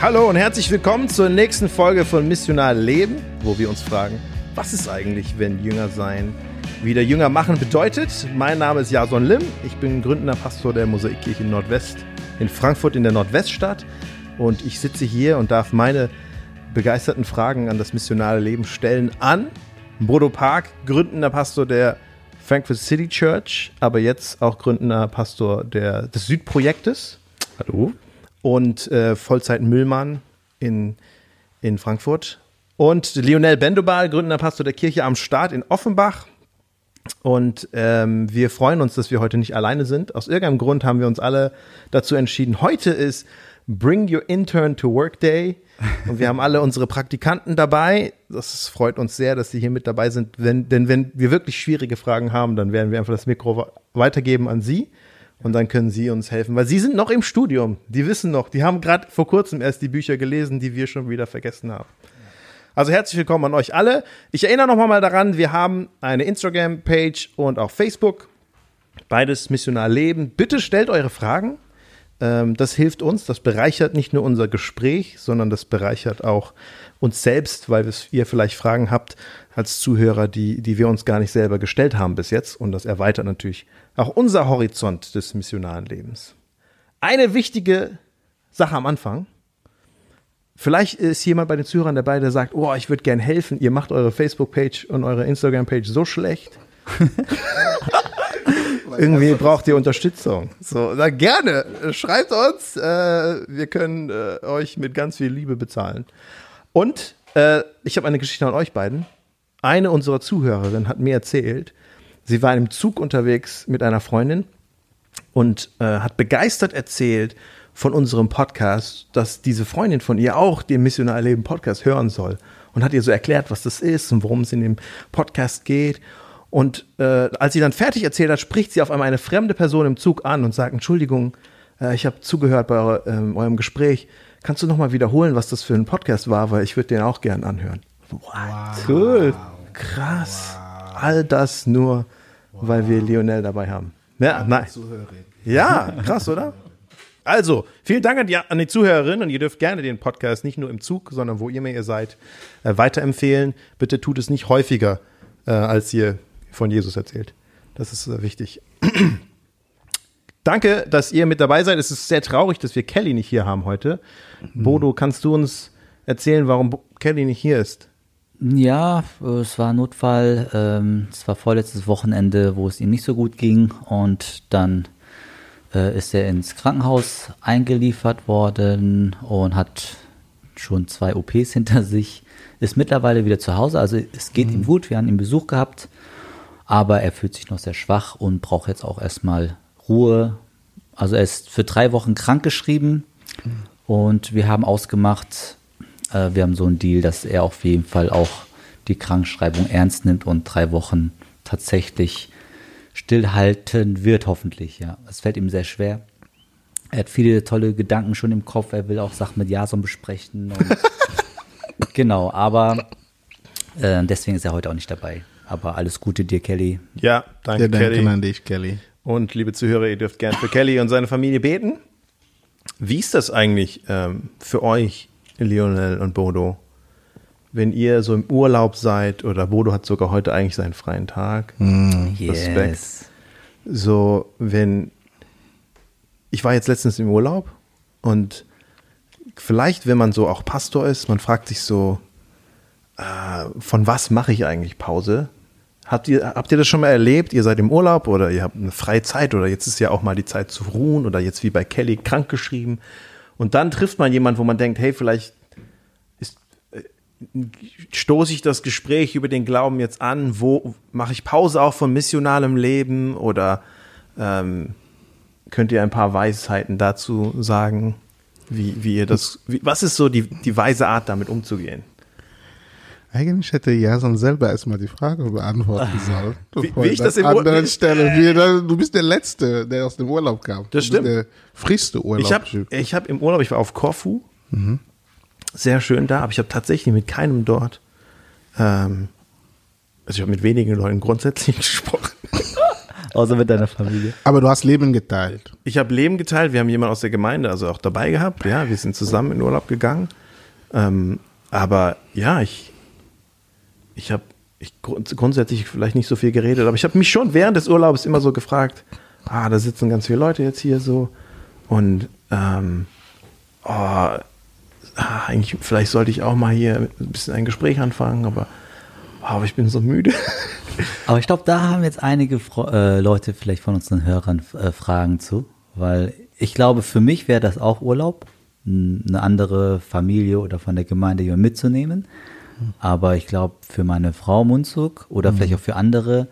Hallo und herzlich willkommen zur nächsten Folge von Missionar Leben, wo wir uns fragen, was ist eigentlich, wenn Jünger sein wieder Jünger machen bedeutet. Mein Name ist Jason Lim, ich bin gründender Pastor der Mosaikkirche Nordwest in Frankfurt in der Nordweststadt und ich sitze hier und darf meine begeisterten Fragen an das missionale Leben stellen an Bodo Park, gründender Pastor der Frankfurt City Church, aber jetzt auch gründender Pastor der, des Südprojektes. Hallo und äh, Vollzeit-Müllmann in, in Frankfurt. Und Lionel Bendobal, gründender Pastor der Kirche am Start in Offenbach. Und ähm, wir freuen uns, dass wir heute nicht alleine sind. Aus irgendeinem Grund haben wir uns alle dazu entschieden. Heute ist Bring Your Intern to Work Day. Und wir haben alle unsere Praktikanten dabei. Das freut uns sehr, dass sie hier mit dabei sind. Wenn, denn wenn wir wirklich schwierige Fragen haben, dann werden wir einfach das Mikro weitergeben an Sie. Und dann können Sie uns helfen, weil Sie sind noch im Studium. Die wissen noch, die haben gerade vor kurzem erst die Bücher gelesen, die wir schon wieder vergessen haben. Also herzlich willkommen an euch alle. Ich erinnere noch mal daran, wir haben eine Instagram-Page und auch Facebook. Beides Missionar Leben. Bitte stellt eure Fragen. Ähm, das hilft uns, das bereichert nicht nur unser Gespräch, sondern das bereichert auch uns selbst, weil ihr vielleicht Fragen habt als Zuhörer, die, die wir uns gar nicht selber gestellt haben bis jetzt. Und das erweitert natürlich auch unser Horizont des missionaren Lebens. Eine wichtige Sache am Anfang. Vielleicht ist jemand bei den Zuhörern dabei, der sagt, oh, ich würde gern helfen. Ihr macht eure Facebook-Page und eure Instagram-Page so schlecht. Irgendwie braucht ihr Unterstützung. So, na gerne. Schreibt uns. Äh, wir können äh, euch mit ganz viel Liebe bezahlen. Und äh, ich habe eine Geschichte an euch beiden. Eine unserer Zuhörerinnen hat mir erzählt, Sie war im Zug unterwegs mit einer Freundin und äh, hat begeistert erzählt von unserem Podcast, dass diese Freundin von ihr auch den Missionar Leben Podcast hören soll und hat ihr so erklärt, was das ist und worum es in dem Podcast geht. Und äh, als sie dann fertig erzählt hat, spricht sie auf einmal eine fremde Person im Zug an und sagt: Entschuldigung, äh, ich habe zugehört bei eure, ähm, eurem Gespräch. Kannst du noch mal wiederholen, was das für ein Podcast war, weil ich würde den auch gern anhören. Wow. Cool, krass. Wow. All das nur wow. weil wir Lionel dabei haben. Ja, nein. Ja, krass, oder? Also, vielen Dank an die, an die Zuhörerinnen und ihr dürft gerne den Podcast nicht nur im Zug, sondern wo ihr mir ihr seid, äh, weiterempfehlen. Bitte tut es nicht häufiger, äh, als ihr von Jesus erzählt. Das ist äh, wichtig. Danke, dass ihr mit dabei seid. Es ist sehr traurig, dass wir Kelly nicht hier haben heute. Mhm. Bodo, kannst du uns erzählen, warum Kelly nicht hier ist? Ja, es war Notfall. Ähm, es war vorletztes Wochenende, wo es ihm nicht so gut ging. Und dann äh, ist er ins Krankenhaus eingeliefert worden und hat schon zwei OPs hinter sich. Ist mittlerweile wieder zu Hause. Also es geht mhm. ihm gut. Wir haben ihn Besuch gehabt. Aber er fühlt sich noch sehr schwach und braucht jetzt auch erstmal Ruhe. Also er ist für drei Wochen krankgeschrieben. Mhm. Und wir haben ausgemacht, äh, wir haben so einen Deal, dass er auf jeden Fall auch die Krankschreibung ernst nimmt und drei Wochen tatsächlich stillhalten wird, hoffentlich. Ja, es fällt ihm sehr schwer. Er hat viele tolle Gedanken schon im Kopf. Er will auch Sachen mit Jason besprechen. genau, aber äh, deswegen ist er heute auch nicht dabei. Aber alles Gute dir, Kelly. Ja, danke, ja, danke Kelly. an dich, Kelly. Und liebe Zuhörer, ihr dürft gerne für Kelly und seine Familie beten. Wie ist das eigentlich ähm, für euch? Lionel und Bodo, wenn ihr so im Urlaub seid oder Bodo hat sogar heute eigentlich seinen freien Tag. Mm, Respekt. Yes. So, wenn ich war jetzt letztens im Urlaub und vielleicht, wenn man so auch Pastor ist, man fragt sich so, äh, von was mache ich eigentlich Pause? Habt ihr, habt ihr das schon mal erlebt? Ihr seid im Urlaub oder ihr habt eine freie Zeit oder jetzt ist ja auch mal die Zeit zu ruhen oder jetzt wie bei Kelly krankgeschrieben und dann trifft man jemanden, wo man denkt, hey, vielleicht ist, äh, stoße ich das Gespräch über den Glauben jetzt an, wo mache ich Pause auch von missionalem Leben oder ähm, könnt ihr ein paar Weisheiten dazu sagen, wie, wie ihr das, wie, was ist so die, die weise Art, damit umzugehen? Eigentlich hätte Jason selber erstmal die Frage beantworten sollen. Wie, wie ich das im anderen Stelle. Wie, du bist der Letzte, der aus dem Urlaub kam. Das stimmt. der frischste Urlaub. Ich habe ich hab im Urlaub, ich war auf Korfu. Mhm. Sehr schön da, aber ich habe tatsächlich mit keinem dort, ähm, also ich habe mit wenigen Leuten grundsätzlich gesprochen. Außer mit deiner Familie. Aber du hast Leben geteilt. Ich habe Leben geteilt. Wir haben jemanden aus der Gemeinde also auch dabei gehabt. Ja, wir sind zusammen in Urlaub gegangen. Ähm, aber ja, ich, ich habe ich grund- grundsätzlich vielleicht nicht so viel geredet, aber ich habe mich schon während des Urlaubs immer so gefragt, ah, da sitzen ganz viele Leute jetzt hier so und ähm, oh, ah, eigentlich, vielleicht sollte ich auch mal hier ein bisschen ein Gespräch anfangen, aber, oh, aber ich bin so müde. Aber ich glaube, da haben jetzt einige Fro äh, Leute vielleicht von unseren Hörern äh, Fragen zu, weil ich glaube, für mich wäre das auch Urlaub, eine andere Familie oder von der Gemeinde mitzunehmen. Aber ich glaube, für meine Frau Munzuk oder vielleicht auch für andere,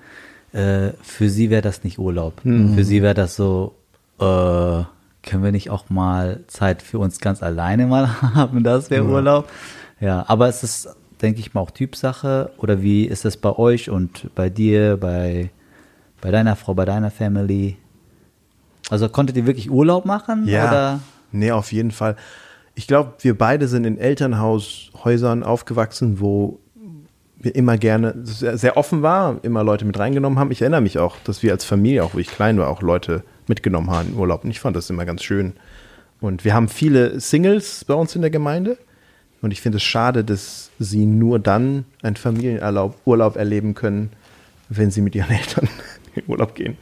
äh, für sie wäre das nicht Urlaub. Für sie wäre das so, äh, können wir nicht auch mal Zeit für uns ganz alleine mal haben? Das wäre Urlaub. Ja, aber es ist, denke ich mal, auch Typsache. Oder wie ist es bei euch und bei dir, bei, bei deiner Frau, bei deiner Family? Also konntet ihr wirklich Urlaub machen? Oder? Nee, auf jeden Fall. Ich glaube, wir beide sind in Elternhaushäusern aufgewachsen, wo wir immer gerne sehr, sehr offen war, immer Leute mit reingenommen haben. Ich erinnere mich auch, dass wir als Familie, auch wo ich klein war, auch Leute mitgenommen haben in Urlaub. Und ich fand das immer ganz schön. Und wir haben viele Singles bei uns in der Gemeinde. Und ich finde es schade, dass sie nur dann einen Familienurlaub Urlaub erleben können, wenn sie mit ihren Eltern in Urlaub gehen.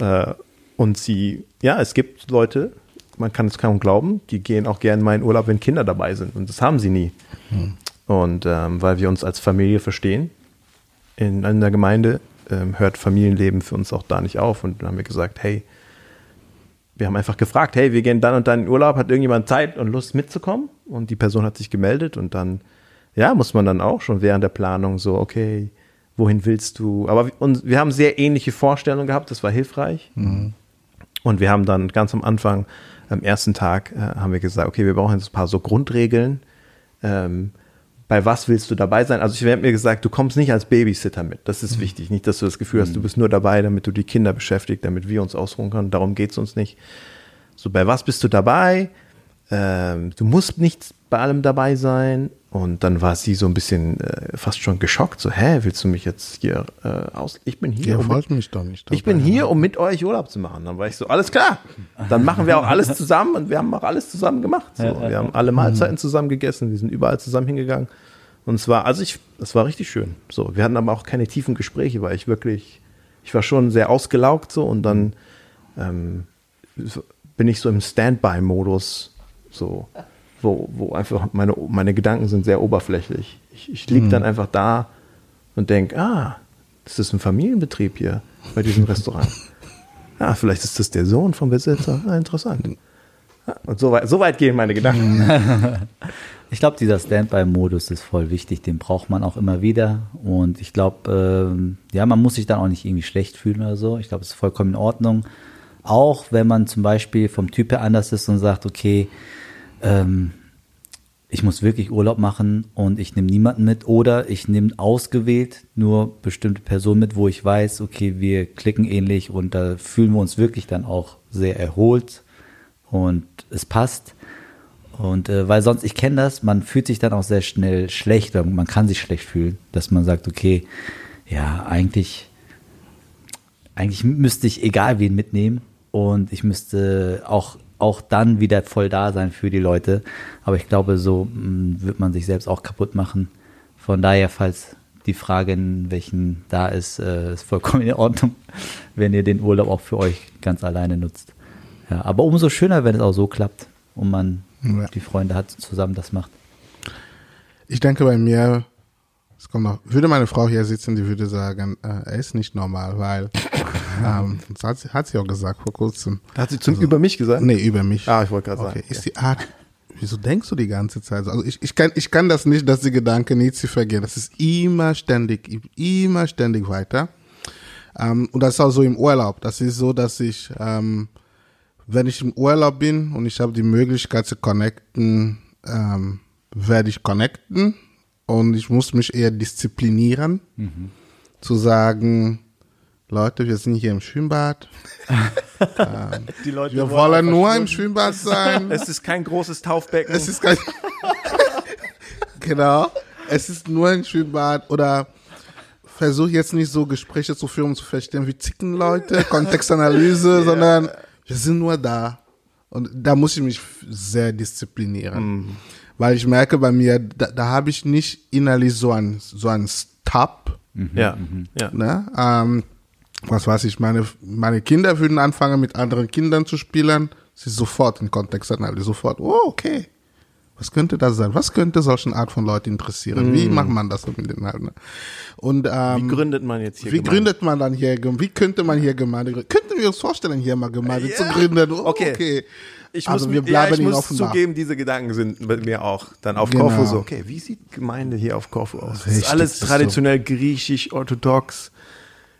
Äh, und sie, ja, es gibt Leute, man kann es kaum glauben, die gehen auch gerne mal in Urlaub, wenn Kinder dabei sind. Und das haben sie nie. Und ähm, weil wir uns als Familie verstehen, in einer Gemeinde ähm, hört Familienleben für uns auch da nicht auf. Und dann haben wir gesagt, hey, wir haben einfach gefragt, hey, wir gehen dann und dann in Urlaub, hat irgendjemand Zeit und Lust mitzukommen? Und die Person hat sich gemeldet und dann, ja, muss man dann auch schon während der Planung so, okay, wohin willst du? Aber und wir haben sehr ähnliche Vorstellungen gehabt, das war hilfreich. Und wir haben dann ganz am Anfang, am ersten Tag, äh, haben wir gesagt, okay, wir brauchen jetzt ein paar so Grundregeln. Ähm, bei was willst du dabei sein? Also ich habe mir gesagt, du kommst nicht als Babysitter mit. Das ist wichtig. Nicht, dass du das Gefühl hast, du bist nur dabei, damit du die Kinder beschäftigt, damit wir uns ausruhen können. Darum geht es uns nicht. So, bei was bist du dabei? Ähm, du musst nicht bei allem dabei sein. Und dann war sie so ein bisschen äh, fast schon geschockt. So, hä, willst du mich jetzt hier äh, aus? Ich bin hier. Ihr um wollt mich doch nicht. ich bin hier, um mit euch Urlaub zu machen. Dann war ich so, alles klar. Dann machen wir auch alles zusammen und wir haben auch alles zusammen gemacht. So, wir haben alle Mahlzeiten zusammen gegessen, wir sind überall zusammen hingegangen. Und es war, also ich, das war richtig schön. So, wir hatten aber auch keine tiefen Gespräche, weil ich wirklich, ich war schon sehr ausgelaugt so und dann ähm, bin ich so im Standby-Modus, so, wo, wo einfach meine, meine Gedanken sind sehr oberflächlich. Ich, ich liege dann einfach da und denke, ah, das ist ein Familienbetrieb hier bei diesem Restaurant. Ja, vielleicht ist das der Sohn vom Besitzer. Ah, interessant. Ja, und so weit, so weit gehen meine Gedanken. Ich glaube, dieser Standby-Modus ist voll wichtig, den braucht man auch immer wieder. Und ich glaube, ähm, ja, man muss sich dann auch nicht irgendwie schlecht fühlen oder so. Ich glaube, es ist vollkommen in Ordnung. Auch wenn man zum Beispiel vom Typ her anders ist und sagt, okay, ähm, ich muss wirklich Urlaub machen und ich nehme niemanden mit oder ich nehme ausgewählt nur bestimmte Personen mit, wo ich weiß, okay, wir klicken ähnlich und da fühlen wir uns wirklich dann auch sehr erholt und es passt. Und äh, weil sonst, ich kenne das, man fühlt sich dann auch sehr schnell schlecht, oder man kann sich schlecht fühlen, dass man sagt, okay, ja, eigentlich, eigentlich müsste ich egal wen mitnehmen und ich müsste auch, auch dann wieder voll da sein für die Leute. Aber ich glaube, so mh, wird man sich selbst auch kaputt machen. Von daher, falls die Frage, in welchen da ist, äh, ist vollkommen in Ordnung, wenn ihr den Urlaub auch für euch ganz alleine nutzt. Ja, aber umso schöner, wenn es auch so klappt und man Ja. die Freunde hat, zusammen das macht. Ich denke bei mir, es kommt noch, würde meine Frau hier sitzen, die würde sagen, äh, er ist nicht normal, weil, ähm, das hat, sie- hat sie auch gesagt vor kurzem. Hat sie zum, über mich gesagt? Nee, über mich. Ah, ich wollte gerade Okay, sagen. ist die Art, wieso denkst du die ganze Zeit so? Also ich, ich, kann, ich kann das nicht, dass die Gedanken nie zu vergehen. Das ist immer ständig, immer ständig weiter. Ähm, und das ist auch so im Urlaub. Das ist so, dass ich, ähm, wenn ich im Urlaub bin und ich habe die Möglichkeit zu connecten, ähm, werde ich connecten und ich muss mich eher disziplinieren, zu sagen, Leute, wir sind hier im Schwimmbad. Die Leute Wir wollen nur im Schwimmbad sein. Es ist kein großes Taufbecken. Es ist kein. genau. Es ist nur ein Schwimmbad oder versuche jetzt nicht so Gespräche zu führen, um zu verstehen, wie ticken Leute, Kontextanalyse, sondern wir sind nur da. Und da muss ich mich sehr disziplinieren. Weil ich merke bei mir, da, da habe ich nicht innerlich so ein, so ein Stop. Ja, ja. Ne? Ähm, was weiß ich, meine, meine Kinder würden anfangen, mit anderen Kindern zu spielen. Sie sofort in Kontextanalyse, sofort, oh, okay. Was könnte das sein? Was könnte solchen Art von Leuten interessieren? Wie macht man das mit den halt? Ne? Und ähm, Wie gründet man jetzt hier wie Gemeinde? gründet man dann hier, wie könnte man hier Gemeinde gründen? Könnten wir uns vorstellen, hier mal Gemeinde zu gründen? Oh, Okay. okay. Ich also muss, wir ja, bleiben ich in muss zugeben, diese Gedanken sind bei mir auch dann auf Genau. Korfu so, okay, wie sieht Gemeinde hier auf Korfu aus? Das ist Richtig, alles traditionell griechisch, orthodox.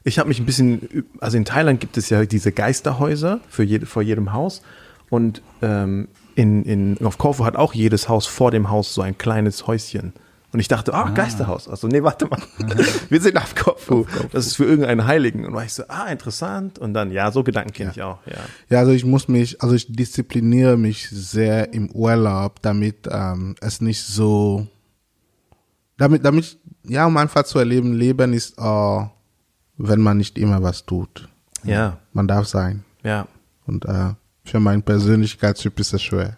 Ich habe mich ein bisschen, also in Thailand gibt es ja diese Geisterhäuser für jede, vor jedem Haus und ähm, in, in, auf Korfu hat auch jedes Haus vor dem Haus so ein kleines Häuschen. Und ich dachte, ah, Geisterhaus. Also, nee, warte mal. Wir sind auf Korfu. Das ist für irgendeinen Heiligen. Und war ich so, ah, interessant. Und dann, ja, so Gedanken kenne ich auch, ja. Ja, also ich muss mich, also ich diszipliniere mich sehr im Urlaub, damit ähm, es nicht so, damit, damit, ja, um einfach zu erleben, Leben ist, äh, wenn man nicht immer was tut. Ja, Man darf sein. ja. Und äh, für meinen Persönlichkeitstyp ist es schwer.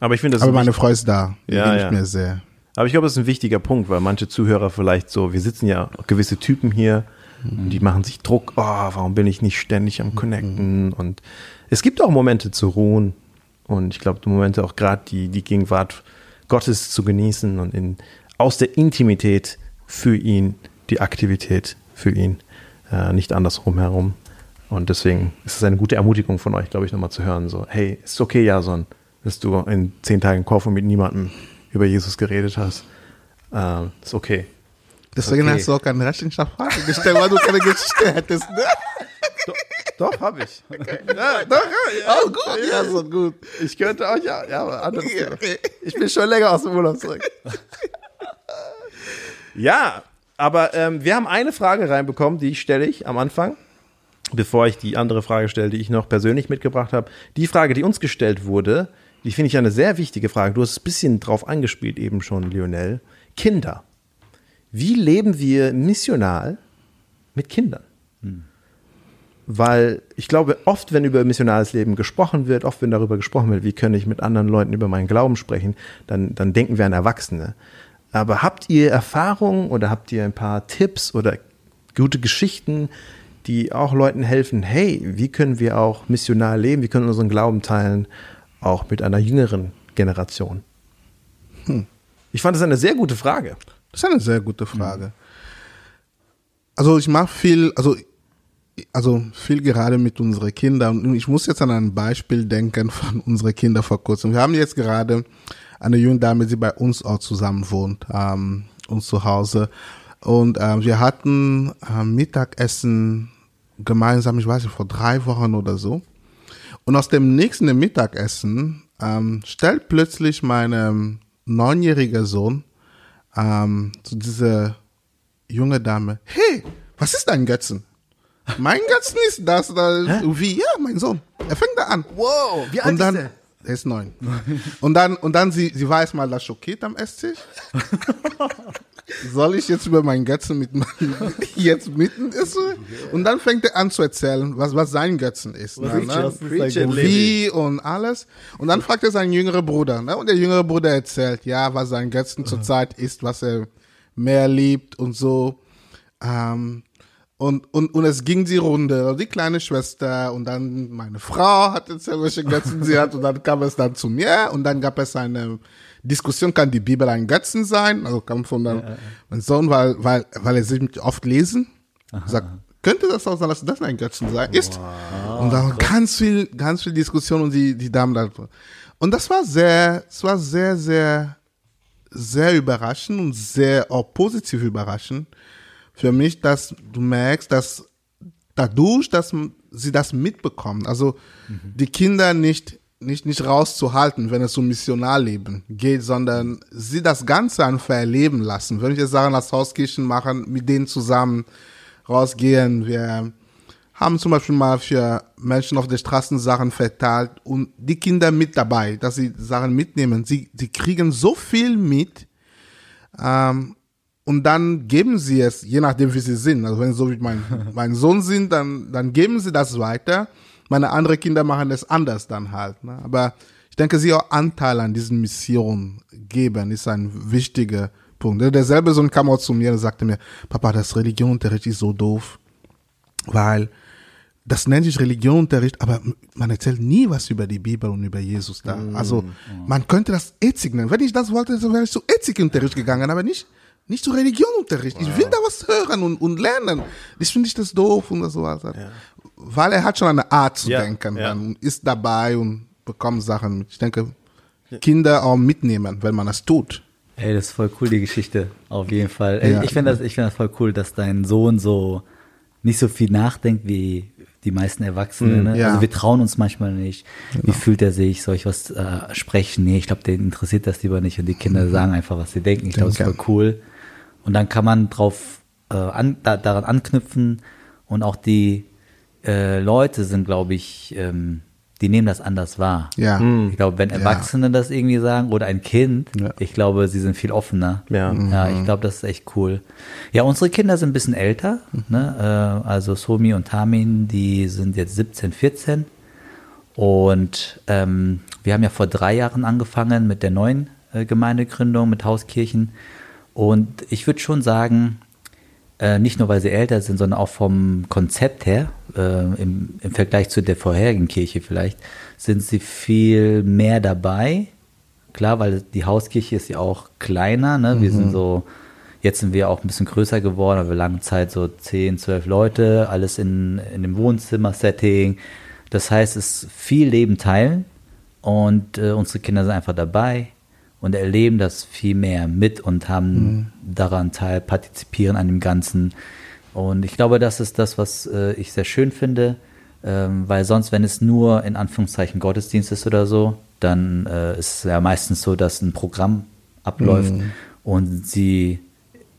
Aber ich finde das Aber ein meine Frau ist da. Die Ja, ich mir sehr. Aber ich glaube, das ist ein wichtiger Punkt, weil manche Zuhörer vielleicht so, wir sitzen ja gewisse Typen hier und die machen sich Druck, oh, warum bin ich nicht ständig am Connecten? Und es gibt auch Momente zu ruhen und ich glaube, Momente auch gerade die, die Gegenwart Gottes zu genießen und in, aus der Intimität für ihn, die Aktivität für ihn, äh, nicht andersrum herum. Und deswegen ist es eine gute Ermutigung von euch, glaube ich, nochmal zu hören, so, hey, ist okay, Jason, dass du in zehn Tagen Korfu mit niemandem über Jesus geredet hast. Ähm, ist okay. Deswegen Okay. hast du auch keine Rechenschaftfrage gestellt, weil du keine Geschichte hättest. Ne? Doch, habe ich. Ja, doch, ja, oh, gut, ja, so gut. Ich könnte auch, ja, ja, aber Ja, Thema. okay. Ich bin schon länger aus dem Urlaub zurück. ja, aber ähm, wir haben eine Frage reinbekommen, die stelle ich am Anfang, bevor ich die andere Frage stelle, die ich noch persönlich mitgebracht habe. Die Frage, die uns gestellt wurde, die finde ich eine sehr wichtige Frage. Du hast es ein bisschen drauf angespielt eben schon, Lionel. Kinder. Wie leben wir missional mit Kindern? Weil ich glaube, oft, wenn über missionales Leben gesprochen wird, oft, wenn darüber gesprochen wird, wie kann ich mit anderen Leuten über meinen Glauben sprechen, dann, dann denken wir an Erwachsene. Aber habt ihr Erfahrungen oder habt ihr ein paar Tipps oder gute Geschichten, die auch Leuten helfen, hey, wie können wir auch missional leben, wie können wir unseren Glauben teilen, auch mit einer jüngeren Generation? Ich fand das eine sehr gute Frage. Das ist eine sehr gute Frage. Also ich mache viel, also also viel gerade mit unseren Kindern. Und ich muss jetzt an ein Beispiel denken von unseren Kindern vor kurzem. Wir haben jetzt gerade eine junge Dame, die bei uns auch zusammen wohnt, ähm, uns zu Hause. Und ähm, wir hatten ähm, Mittagessen gemeinsam, ich weiß nicht, vor drei Wochen oder so. Und aus dem nächsten Mittagessen ähm, stellt plötzlich mein neunjähriger Sohn ähm, zu dieser junge Dame, hey, was ist dein Götzen? Mein Götzen ist das, da, wie, ja, mein Sohn. Er fängt da an. Wow, wie alt Und dann, ist der? Er ist neun. Und dann, und dann sie, sie war erstmal das schockiert am Esstisch. Soll ich jetzt über meinen Götzen mit jetzt mitten ist? Und dann fängt er an zu erzählen, was, was sein Götzen ist. Preach ne? Wie und alles. Und dann fragt er seinen jüngeren Bruder. Ne? Und der jüngere Bruder erzählt, ja, was sein Götzen zurzeit ist, was er mehr liebt und so. Ähm, und, und, und es ging die Runde, die kleine Schwester und dann meine Frau hat erzählt, welche Götzen. Sie hat und dann kam es dann zu mir. Und dann gab es eine Diskussion, kann die Bibel ein Götzen sein? Also kam von dann mein Sohn, weil, weil, weil er sich oft lesen, sagt, könnte das auch sein, dass das ein Götzen sein ist? und dann ganz viel, ganz viel Diskussion und die, die Damen da. Und das war sehr, es war sehr, sehr, sehr überraschend und sehr auch positiv überraschend für mich, dass du merkst, dass dadurch, dass sie das mitbekommen, also die Kinder nicht, nicht, nicht rauszuhalten, wenn es um Missionarleben geht, sondern sie das Ganze einfach erleben lassen. Wenn wir Sachen als Hauskirchen machen, mit denen zusammen rausgehen, wir haben zum Beispiel mal für Menschen auf der Straße Sachen verteilt und die Kinder mit dabei, dass sie Sachen mitnehmen. Sie, sie kriegen so viel mit, ähm, und dann geben sie es, je nachdem wie sie sind. Also wenn sie so wie mein, mein Sohn sind, dann, dann geben sie das weiter. Meine anderen Kinder machen es anders dann halt. Ne? Aber ich denke, sie auch Anteil an diesen Missionen geben, ist ein wichtiger Punkt. Derselbe Sohn kam auch zu mir und sagte mir, Papa, das Religionunterricht ist so doof, weil das nennt sich Religionunterricht, aber man erzählt nie was über die Bibel und über Jesus da. Mm. Also man könnte das Ethik nennen. Wenn ich das wollte, wäre ich zu Ethikunterricht gegangen, aber nicht nicht zu Religionunterricht. Ich will da was hören und, und lernen. Ich finde ich das doof und so was. Weil er hat schon eine Art zu Ja, denken ja. und ist dabei und bekommt Sachen mit. Ich denke, Kinder auch mitnehmen, wenn man das tut. Ey, das ist voll cool, die Geschichte. Auf jeden Fall. Ey, Ja. Ich finde das, ich finde das voll cool, dass dein Sohn so nicht so viel nachdenkt wie die meisten Erwachsenen. Ne? ja. Also wir trauen uns manchmal nicht. Wie fühlt er sich? Soll ich was äh, sprechen? Nee, ich glaube, den interessiert das lieber nicht. Und die Kinder sagen einfach, was sie denken. Ich glaube, das ist voll cool. Und dann kann man drauf äh, an, da, daran anknüpfen und auch die äh, Leute sind, glaube ich, ähm, die nehmen das anders wahr. Ja. Ich glaube, wenn Erwachsene das irgendwie sagen oder ein Kind, Ja. ich glaube, sie sind viel offener. Ja. Ja, ich glaube, das ist echt cool. Ja, unsere Kinder sind ein bisschen älter. Ne? Äh, also Somi und Tamin, die sind jetzt 17, 14. Und ähm, wir haben ja vor drei Jahren angefangen mit der neuen äh, Gemeindegründung, mit Hauskirchen. Und ich würde schon sagen, äh, nicht nur weil sie älter sind, sondern auch vom Konzept her, äh, im, im Vergleich zu der vorherigen Kirche vielleicht, sind sie viel mehr dabei. Klar, weil die Hauskirche ist ja auch kleiner. Ne? Wir sind so, jetzt sind wir auch ein bisschen größer geworden, aber lange Zeit so 10, 12 Leute, alles in, in dem Wohnzimmer-Setting. Das heißt, es ist viel Leben teilen und äh, unsere Kinder sind einfach dabei und erleben das viel mehr mit und haben daran teil, partizipieren an dem Ganzen. Und ich glaube, das ist das, was äh, ich sehr schön finde, ähm, weil sonst, wenn es nur in Anführungszeichen Gottesdienst ist oder so, dann äh, ist es ja meistens so, dass ein Programm abläuft. Und sie,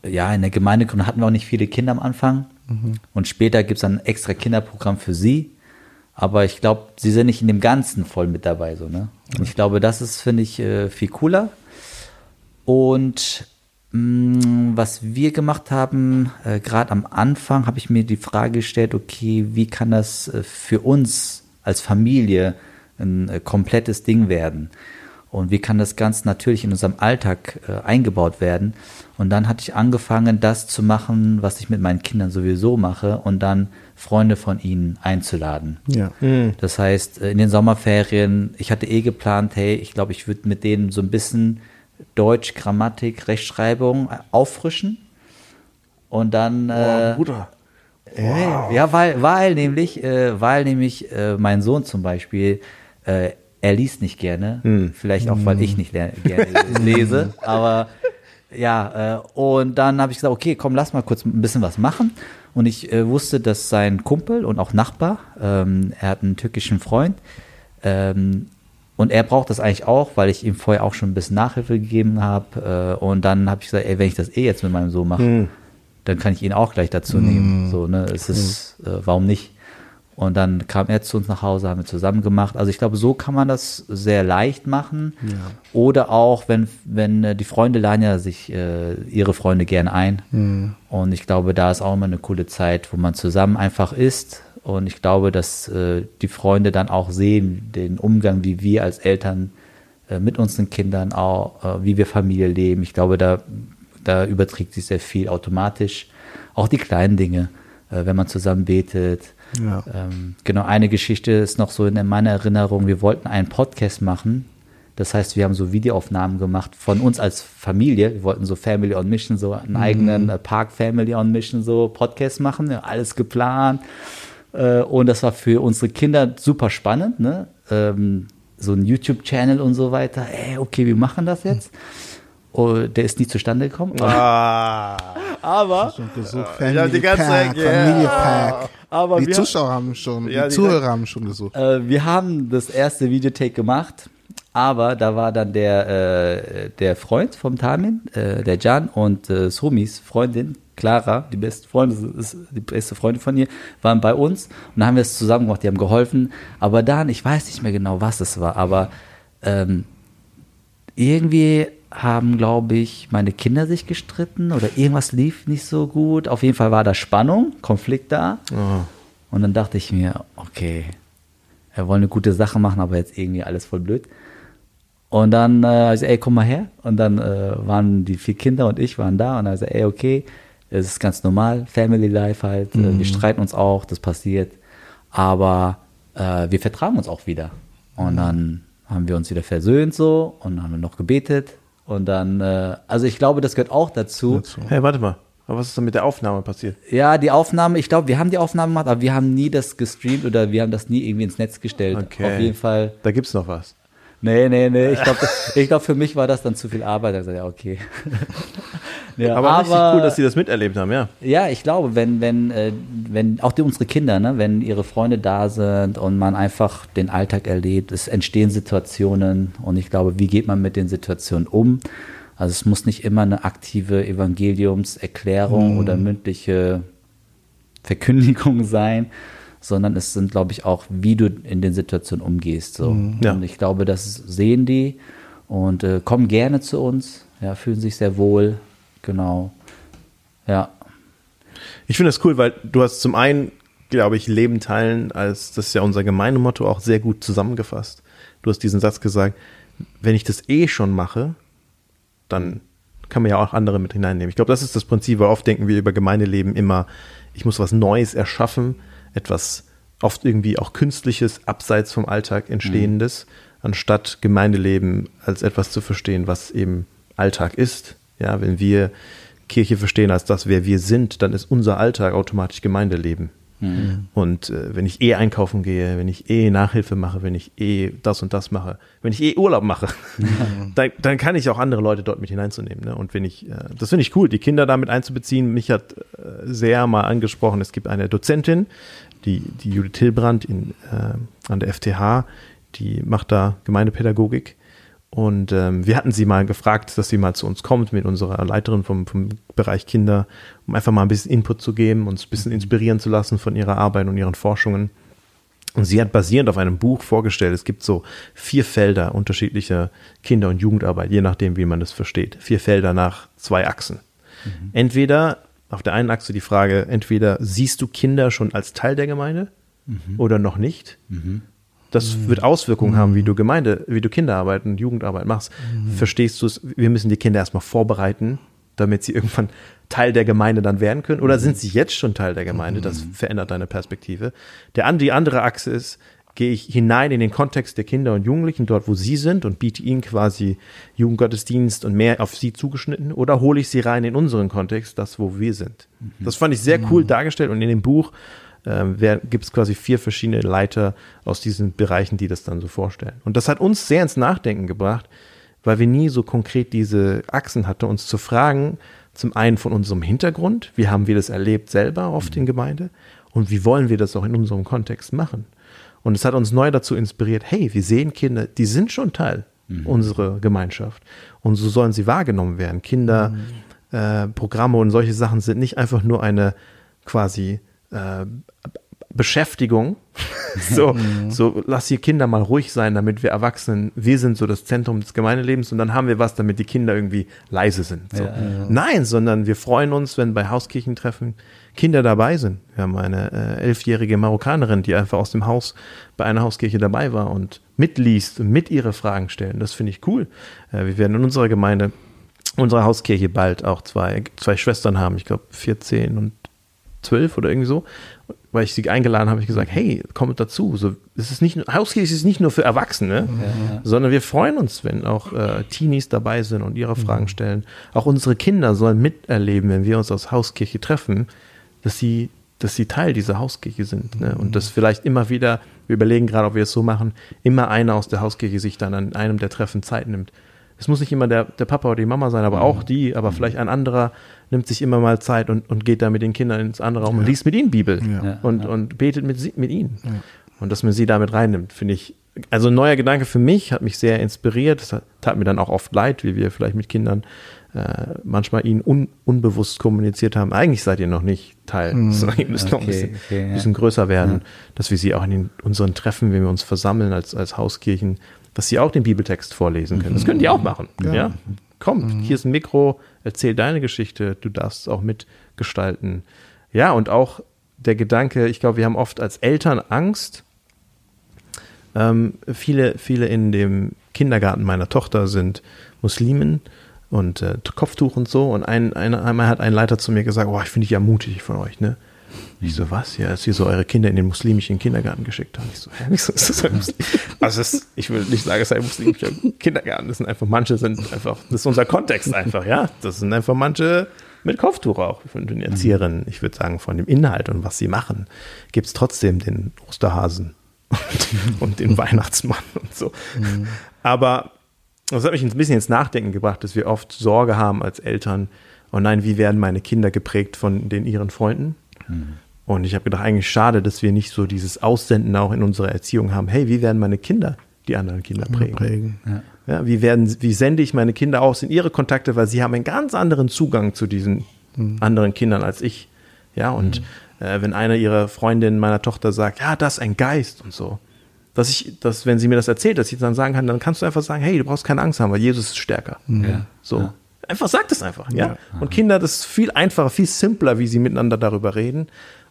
ja, in der Gemeindegründung hatten wir auch nicht viele Kinder am Anfang. Und später gibt es dann ein extra Kinderprogramm für sie. Aber ich glaube, sie sind nicht in dem Ganzen voll mit dabei, so, ne? Und ich glaube, das ist, finde ich, äh, viel cooler. Und mh, was wir gemacht haben, äh, gerade am Anfang, habe ich mir die Frage gestellt, okay, wie kann das äh, für uns als Familie ein äh, komplettes Ding werden? Und wie kann das ganz natürlich in unserem Alltag äh, eingebaut werden? Und dann hatte ich angefangen, das zu machen, was ich mit meinen Kindern sowieso mache, und dann Freunde von ihnen einzuladen. Ja. Das heißt, äh, in den Sommerferien, ich hatte eh geplant, hey, ich glaube, ich würde mit denen so ein bisschen Deutsch, Grammatik, Rechtschreibung äh, auffrischen. Und dann. äh, Bruder. äh, Ja, weil, weil nämlich, äh, weil nämlich äh, mein Sohn zum Beispiel, äh, er liest nicht gerne. Vielleicht auch, weil ich nicht gerne lese. Aber ja, äh, und dann habe ich gesagt, okay, komm, lass mal kurz ein bisschen was machen. Und ich äh, wusste, dass sein Kumpel und auch Nachbar, ähm, er hat einen türkischen Freund, ähm, und er braucht das eigentlich auch, weil ich ihm vorher auch schon ein bisschen Nachhilfe gegeben habe. Äh, und dann habe ich gesagt, ey, wenn ich das eh jetzt mit meinem Sohn mache, dann kann ich ihn auch gleich dazu nehmen. So, ne, es ist, äh, warum nicht? Und dann kam er zu uns nach Hause, haben wir zusammen gemacht. Also ich glaube, so kann man das sehr leicht machen. Oder auch, wenn, wenn äh, die Freunde laden ja sich äh, ihre Freunde gerne ein. Und ich glaube, da ist auch immer eine coole Zeit, wo man zusammen einfach ist. Und ich glaube, dass äh, die Freunde dann auch sehen, den Umgang, wie wir als Eltern äh, mit unseren Kindern auch, äh, wie wir Familie leben. Ich glaube, da, da überträgt sich sehr viel automatisch. Auch die kleinen Dinge, äh, wenn man zusammen betet. Ja. Ähm, genau, eine Geschichte ist noch so in meiner Erinnerung. Wir wollten einen Podcast machen. Das heißt, wir haben so Videoaufnahmen gemacht von uns als Familie. Wir wollten so Family on Mission, so einen eigenen äh, Park Family on Mission, so Podcast machen. Ja, alles geplant. Äh, und das war für unsere Kinder super spannend, ne? Ähm, so ein YouTube-Channel und so weiter. Ey, okay, wir machen das jetzt. Und der ist nie zustande gekommen. Ah. Aber ich hab die ganze Zeit-. Familie Pack. Aber die Zuschauer haben schon, Ja, die die- Zuhörer haben schon gesucht. Äh, wir haben das erste Videotake gemacht, aber da war dann der, äh, der Freund vom Tamin, äh, der Jan und äh, Somis Freundin, Clara, die beste Freundin, die beste Freundin von ihr, waren bei uns und dann haben wir es zusammen gemacht, die haben geholfen. Aber dann, ich weiß nicht mehr genau, was es war, aber ähm, irgendwie haben, glaube ich, meine Kinder sich gestritten oder irgendwas lief nicht so gut. Auf jeden Fall war da Spannung, Konflikt da. Oh. Und dann dachte ich mir, okay, wir wollen eine gute Sache machen, aber jetzt irgendwie alles voll blöd. Und dann, äh, ich ey, komm mal her. Und dann äh, waren die vier Kinder und ich waren da und dann so, ey, okay, es ist ganz normal, Family Life halt. Äh, wir streiten uns auch, das passiert. Aber äh, wir vertragen uns auch wieder. Und dann haben wir uns wieder versöhnt so und haben noch gebetet. Und dann, äh, also ich glaube, das gehört auch dazu. Hey, warte mal. Aber was ist denn mit der Aufnahme passiert? Ja, die Aufnahme, ich glaube, wir haben die Aufnahme gemacht, aber wir haben nie das gestreamt oder wir haben das nie irgendwie ins Netz gestellt. Okay. Auf jeden Fall. Da gibt's noch was. Nee, nee, nee. Ich glaube, glaub, für mich war das dann zu viel Arbeit. Also, ja, okay. ja, aber, richtig cool, dass sie das miterlebt haben, ja. Ja, ich glaube, wenn, wenn, äh, wenn auch die, unsere Kinder, ne, wenn ihre Freunde da sind und man einfach den Alltag erlebt, es entstehen Situationen und ich glaube, wie geht man mit den Situationen um? Also es muss nicht immer eine aktive Evangeliumserklärung oder mündliche Verkündigung sein, sondern es sind, glaube ich, auch, wie du in den Situationen umgehst. So. Ja. Und ich glaube, das sehen die und äh, kommen gerne zu uns, ja, fühlen sich sehr wohl, genau. Ja, Ich finde das cool, weil du hast zum einen, glaube ich, Leben teilen als, das ist ja unser Gemeindemotto, auch sehr gut zusammengefasst. Du hast diesen Satz gesagt, wenn ich das eh schon mache, dann kann man ja auch andere mit hineinnehmen. Ich glaube, das ist das Prinzip, weil oft denken wir über Gemeindeleben immer, ich muss was Neues erschaffen, etwas oft irgendwie auch Künstliches, abseits vom Alltag entstehendes, anstatt Gemeindeleben als etwas zu verstehen, was eben Alltag ist. Ja, wenn wir Kirche verstehen als das, wer wir sind, dann ist unser Alltag automatisch Gemeindeleben. Und äh, wenn ich eh einkaufen gehe, wenn ich eh Nachhilfe mache, wenn ich eh das und das mache, wenn ich eh Urlaub mache, dann, dann kann ich auch andere Leute dort mit hineinzunehmen. Ne? Und wenn ich, äh, das finde ich cool, die Kinder damit einzubeziehen. Mich hat äh, sehr mal angesprochen, es gibt eine Dozentin, die, die Judith Hilbrand in, äh, an der FTH, die macht da Gemeindepädagogik. Und ähm, wir hatten sie mal gefragt, dass sie mal zu uns kommt mit unserer Leiterin vom, vom Bereich Kinder, um einfach mal ein bisschen Input zu geben, uns ein bisschen inspirieren zu lassen von ihrer Arbeit und ihren Forschungen. Und sie hat basierend auf einem Buch vorgestellt, es gibt so vier Felder unterschiedlicher Kinder- und Jugendarbeit, je nachdem, wie man das versteht. Vier Felder nach zwei Achsen. Entweder auf der einen Achse die Frage, entweder siehst du Kinder schon als Teil der Gemeinde oder noch nicht. Das wird Auswirkungen haben, wie du Gemeinde, wie du Kinderarbeit und Jugendarbeit machst. Verstehst du es? Wir müssen die Kinder erstmal vorbereiten, damit sie irgendwann Teil der Gemeinde dann werden können. Oder sind sie jetzt schon Teil der Gemeinde? Das verändert deine Perspektive. Der, die andere Achse ist, gehe ich hinein in den Kontext der Kinder und Jugendlichen, dort wo sie sind und biete ihnen quasi Jugendgottesdienst und mehr auf sie zugeschnitten oder hole ich sie rein in unseren Kontext, das wo wir sind. Das fand ich sehr cool dargestellt und in dem Buch ähm, gibt es quasi vier verschiedene Leiter aus diesen Bereichen, die das dann so vorstellen. Und das hat uns sehr ins Nachdenken gebracht, weil wir nie so konkret diese Achsen hatten, uns zu fragen, zum einen von unserem Hintergrund, wie haben wir das erlebt selber oft in Gemeinde und wie wollen wir das auch in unserem Kontext machen. Und es hat uns neu dazu inspiriert, hey, wir sehen Kinder, die sind schon Teil unserer Gemeinschaft und so sollen sie wahrgenommen werden. Kinder, äh, Programme und solche Sachen sind nicht einfach nur eine quasi äh, Beschäftigung. so, so lass die Kinder mal ruhig sein, damit wir Erwachsenen, wir sind so das Zentrum des Gemeindelebens und dann haben wir was, damit die Kinder irgendwie leise sind. So. Ja, ja. Nein, sondern wir freuen uns, wenn bei Hauskirchentreffen Kinder dabei sind. Wir haben eine äh, elfjährige Marokkanerin, die einfach aus dem Haus bei einer Hauskirche dabei war und mitliest und mit ihre Fragen stellen. Das finde ich cool. Äh, wir werden in unserer Gemeinde, unserer Hauskirche bald auch zwei, zwei Schwestern haben, ich glaube 14 und 12 oder irgendwie so, weil ich sie eingeladen habe, habe ich gesagt, hey, kommt dazu. So, es ist nicht, nur- Hauskirche ist nicht nur für Erwachsene, sondern wir freuen uns, wenn auch äh, Teenies dabei sind und ihre Fragen stellen. Auch unsere Kinder sollen miterleben, wenn wir uns aus Hauskirche treffen, dass sie, dass sie Teil dieser Hauskirche sind. Ne? Und dass vielleicht immer wieder, wir überlegen gerade, ob wir es so machen, immer einer aus der Hauskirche sich dann an einem der Treffen Zeit nimmt. Es muss nicht immer der, der Papa oder die Mama sein, aber auch die, aber vielleicht ein anderer nimmt sich immer mal Zeit und, und geht da mit den Kindern ins andere Raum und liest mit ihnen Bibel Ja. und, und betet mit, sie, mit ihnen. Und dass man sie damit reinnimmt, finde ich. Also ein neuer Gedanke für mich, hat mich sehr inspiriert. Es tat mir dann auch oft leid, wie wir vielleicht mit Kindern äh, manchmal ihnen un, unbewusst kommuniziert haben. Eigentlich seid ihr noch nicht Teil, sondern ihr müsst noch ein Okay, bisschen, okay, ja. bisschen größer werden, dass wir sie auch in den, unseren Treffen, wenn wir uns versammeln als, als Hauskirchen, dass sie auch den Bibeltext vorlesen können. Das können die auch machen. Ja. Komm, hier ist ein Mikro, erzähl deine Geschichte, du darfst auch mitgestalten. Ja, und auch der Gedanke, ich glaube, wir haben oft als Eltern Angst. Ähm, viele, viele in dem Kindergarten meiner Tochter sind Muslimen und äh, Kopftuch und so. Und ein, ein, einmal hat ein Leiter zu mir gesagt, oh, ich finde ich ja mutig von euch, ne? Ich so, was? Ja, dass ihr so eure Kinder in den muslimischen Kindergarten geschickt habt. Ich so, hä, wieso ist das ein Muslim? Also ist, ich will nicht sagen, es sei ein muslimischer Kindergarten. Das sind einfach, manche sind einfach, das ist unser Kontext einfach, ja. Das sind einfach manche mit Kopftuch auch von den Erzieherinnen. Ich würde sagen, von dem Inhalt und was sie machen, gibt es trotzdem den Osterhasen und, und den Weihnachtsmann und so. Aber das hat mich ein bisschen ins Nachdenken gebracht, dass wir oft Sorge haben als Eltern, oh nein, wie werden meine Kinder geprägt von den ihren Freunden? Und ich habe gedacht, eigentlich schade, dass wir nicht so dieses Aussenden auch in unserer Erziehung haben. Hey, wie werden meine Kinder die anderen Kinder prägen? Prägen. Ja, wie, werden, wie sende ich meine Kinder aus in ihre Kontakte, weil sie haben einen ganz anderen Zugang zu diesen anderen Kindern als ich. Ja, und äh, wenn einer ihrer Freundinnen meiner Tochter sagt, ja, das ist ein Geist und so, dass ich, dass, wenn sie mir das erzählt, dass ich dann sagen kann, dann kannst du einfach sagen, hey, du brauchst keine Angst haben, weil Jesus ist stärker. Ja. So. Ja. Einfach sag das einfach, ja. Und Kinder, das ist viel einfacher, viel simpler, wie sie miteinander darüber reden.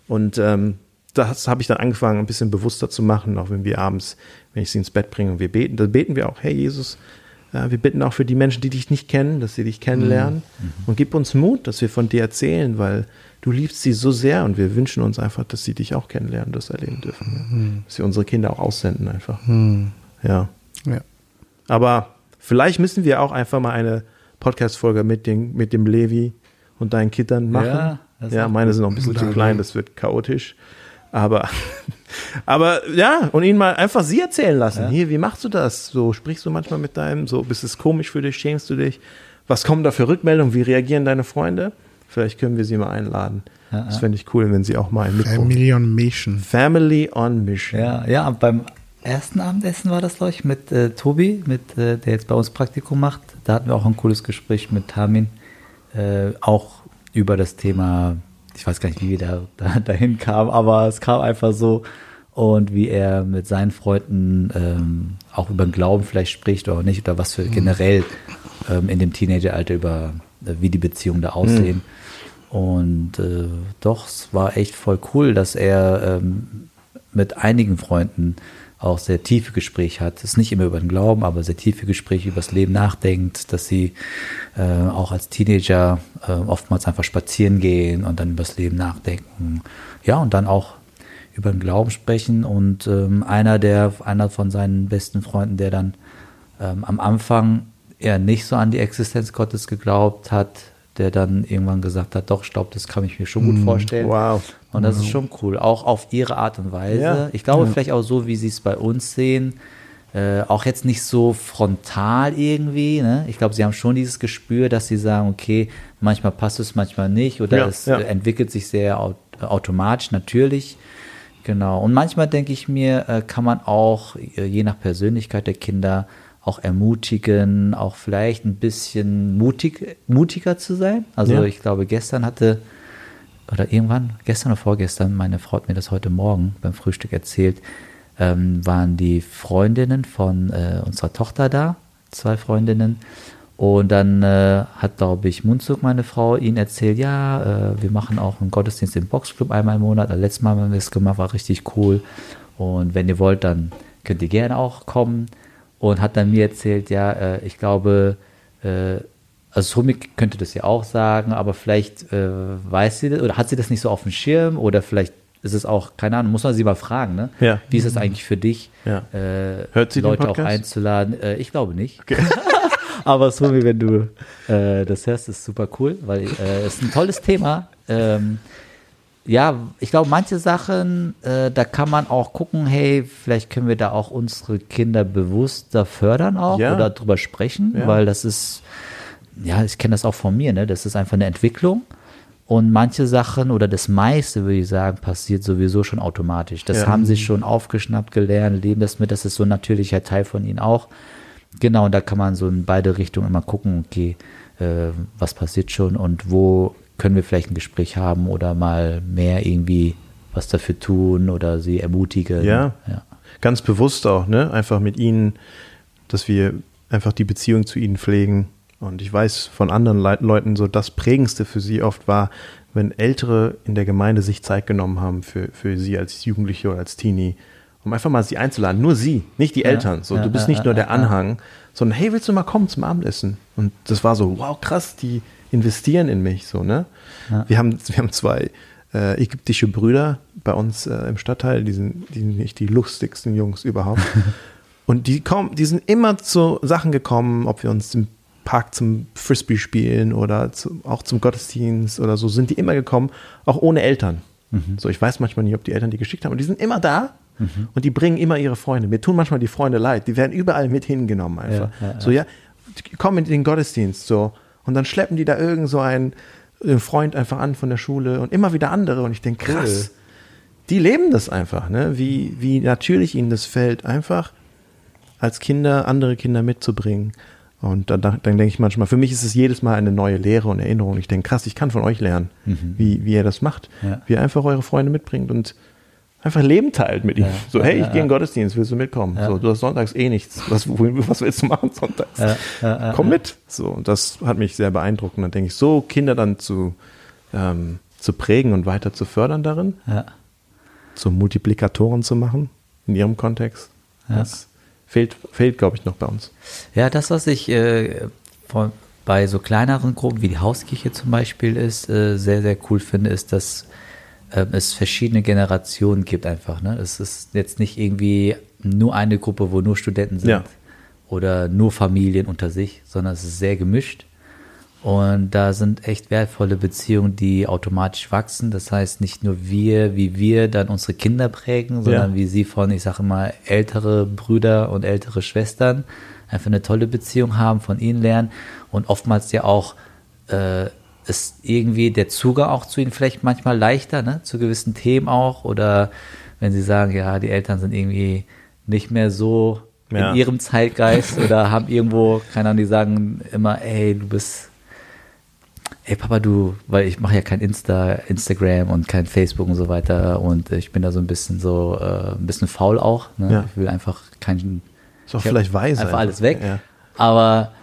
Und ähm, das habe ich dann angefangen, ein bisschen bewusster zu machen, auch wenn wir abends, wenn ich sie ins Bett bringe und wir beten, dann beten wir auch, hey Jesus, äh, wir bitten auch für die Menschen, die dich nicht kennen, dass sie dich kennenlernen. Und gib uns Mut, dass wir von dir erzählen, weil du liebst sie so sehr und wir wünschen uns einfach, dass sie dich auch kennenlernen, das erleben dürfen. Ja. Dass wir unsere Kinder auch aussenden einfach. Ja. Ja. Aber vielleicht müssen wir auch einfach mal eine Podcast-Folge mit, den, mit dem Levi und deinen Kindern machen. Ja, Ja, meine sind noch ein bisschen zu Idee. klein, das wird chaotisch. Aber, aber ja, und ihn mal einfach sie erzählen lassen. Ja. Hier, wie machst du das? So, sprichst du manchmal mit deinem, so, bist es komisch für dich, schämst du dich? Was kommen da für Rückmeldungen? Wie reagieren deine Freunde? Vielleicht können wir sie mal einladen. Ja, das fände ich cool, wenn sie auch mal ein Mikro. Family on Mission. Family on Mission. Ja, ja, beim ersten Abendessen war das, glaube ich, mit äh, Tobi, mit, äh, der jetzt bei uns Praktikum macht. Da hatten wir auch ein cooles Gespräch mit Tamin, äh, auch über das Thema, ich weiß gar nicht, wie wir da, da, dahin kamen, aber es kam einfach so. Und wie er mit seinen Freunden ähm, auch über den Glauben vielleicht spricht oder nicht, oder was für generell ähm, in dem Teenageralter über, äh, wie die Beziehungen da aussehen. Und äh, doch, es war echt voll cool, dass er ähm, mit einigen Freunden auch sehr tiefe Gespräche hat. Es ist nicht immer über den Glauben, aber sehr tiefe Gespräche über das Leben nachdenkt, dass sie äh, auch als Teenager äh, oftmals einfach spazieren gehen und dann über das Leben nachdenken. Ja, und dann auch über den Glauben sprechen. Und ähm, einer der, einer von seinen besten Freunden, der dann ähm, am Anfang eher nicht so an die Existenz Gottes geglaubt hat, der dann irgendwann gesagt hat, doch, ich glaube, das kann ich mir schon gut vorstellen. Wow. Und das ist schon cool, auch auf ihre Art und Weise. Ja. Ich glaube, vielleicht auch so, wie sie es bei uns sehen. Äh, auch jetzt nicht so frontal irgendwie. Ne? Ich glaube, sie haben schon dieses Gespür, dass sie sagen, okay, manchmal passt es, manchmal nicht. Oder Ja, es ja. entwickelt sich sehr au automatisch, natürlich. Genau. Und manchmal denke ich mir, äh, kann man auch, äh, je nach Persönlichkeit der Kinder, auch ermutigen, auch vielleicht ein bisschen mutig, mutiger zu sein. Also Ja. ich glaube, gestern hatte, oder irgendwann, gestern oder vorgestern, meine Frau hat mir das heute Morgen beim Frühstück erzählt, ähm, waren die Freundinnen von äh, unserer Tochter da, zwei Freundinnen. Und dann äh, hat, glaube ich, Munzug, meine Frau, ihnen erzählt, ja, äh, wir machen auch einen Gottesdienst im Boxclub einmal im Monat. Also letztes Mal haben wir es gemacht, war richtig cool. Und wenn ihr wollt, dann könnt ihr gerne auch kommen. Und hat dann mir erzählt, ja, äh, ich glaube, äh, also Sumi könnte das ja auch sagen, aber vielleicht äh, weiß sie das oder hat sie das nicht so auf dem Schirm oder vielleicht ist es auch, keine Ahnung, muss man sie mal fragen, ne? Ja. Wie ist es eigentlich für dich, Ja. äh, Hört sie Leute auch einzuladen? Äh, ich glaube nicht. aber Sumi, wenn du äh, das hörst, ist super cool, weil äh, es ist ein tolles Thema. Ähm, ja, ich glaube, manche Sachen, äh, da kann man auch gucken, hey, vielleicht können wir da auch unsere Kinder bewusster fördern auch Ja. oder drüber sprechen, Ja. weil das ist, ja, ich kenne das auch von mir, ne? Das ist einfach eine Entwicklung. Und manche Sachen oder das meiste, würde ich sagen, passiert sowieso schon automatisch. Das Ja. haben sie schon aufgeschnappt, gelernt, leben das mit, das ist so ein natürlicher Teil von ihnen auch. Genau, und da kann man so in beide Richtungen immer gucken, okay, äh, was passiert schon und wo können wir vielleicht ein Gespräch haben oder mal mehr irgendwie was dafür tun oder sie ermutigen. Ja. ja. Ganz bewusst auch, ne? Einfach mit ihnen, dass wir einfach die Beziehung zu ihnen pflegen. Und ich weiß von anderen Le Leuten, so das Prägendste für sie oft war, wenn Ältere in der Gemeinde sich Zeit genommen haben für, für sie als Jugendliche oder als Teenie, um einfach mal sie einzuladen. Nur sie, nicht die Eltern. So, ja, du bist ja, nicht nur ja, der Anhang, sondern hey, willst du mal kommen zum Abendessen? Und das war so, wow, krass, die investieren in mich. So, ne? Wir, haben, wir haben zwei äh, ägyptische Brüder bei uns äh, im Stadtteil, die sind, die sind nicht die lustigsten Jungs überhaupt. Und die kommen, die sind immer zu Sachen gekommen, ob wir uns im Park zum Frisbee spielen oder zu, auch zum Gottesdienst oder so, sind die immer gekommen, auch ohne Eltern. So, ich weiß manchmal nicht, ob die Eltern die geschickt haben, und die sind immer da und die bringen immer ihre Freunde. Mir tun manchmal die Freunde leid, die werden überall mit hingenommen einfach. Ja, ja, So, ja, die kommen in den Gottesdienst so und dann schleppen die da irgend so einen, einen Freund einfach an von der Schule und immer wieder andere und ich denke, krass, die leben das einfach, ne? Wie, wie natürlich ihnen das fällt, einfach als Kinder andere Kinder mitzubringen. Und dann, dann denke ich manchmal, für mich ist es jedes Mal eine neue Lehre und Erinnerung. Ich denke, krass, ich kann von euch lernen, wie, wie ihr das macht. Ja. Wie ihr einfach eure Freunde mitbringt und einfach Leben teilt mit ihnen. So, hey, ich gehe in Gottesdienst, willst du mitkommen? So, du hast sonntags eh nichts. Was, was willst du machen sonntags? Komm mit. So, und das hat mich sehr beeindruckt. Und dann denke ich, so Kinder dann zu, ähm, zu prägen und weiter zu fördern darin, Ja. zu Multiplikatoren zu machen in ihrem Kontext, das fehlt, fehlt glaube ich, noch bei uns. Ja, das, was ich äh, von, bei so kleineren Gruppen wie die Hauskirche zum Beispiel ist, äh, sehr, sehr cool finde, ist, dass ähm, es verschiedene Generationen gibt einfach. Ne? Es ist jetzt nicht irgendwie nur eine Gruppe, wo nur Studenten sind Ja. oder nur Familien unter sich, sondern es ist sehr gemischt. Und da sind echt wertvolle Beziehungen, die automatisch wachsen. Das heißt, nicht nur wir, wie wir dann unsere Kinder prägen, sondern Ja. wie sie von, ich sage mal, ältere Brüder und ältere Schwestern einfach eine tolle Beziehung haben, von ihnen lernen und oftmals ja auch äh, ist irgendwie der Zugang auch zu ihnen vielleicht manchmal leichter, ne? zu gewissen Themen auch oder wenn sie sagen, ja, die Eltern sind irgendwie nicht mehr so Ja. in ihrem Zeitgeist oder haben irgendwo, keine Ahnung, die sagen immer, ey, du bist ey Papa, du, weil ich mache ja kein Insta, Instagram und kein Facebook und so weiter und ich bin da so ein bisschen so, äh, ein bisschen faul auch. Ne? Ja. Ich will einfach kein, Ist auch vielleicht weise. Einfach alles weg. Ja. Aber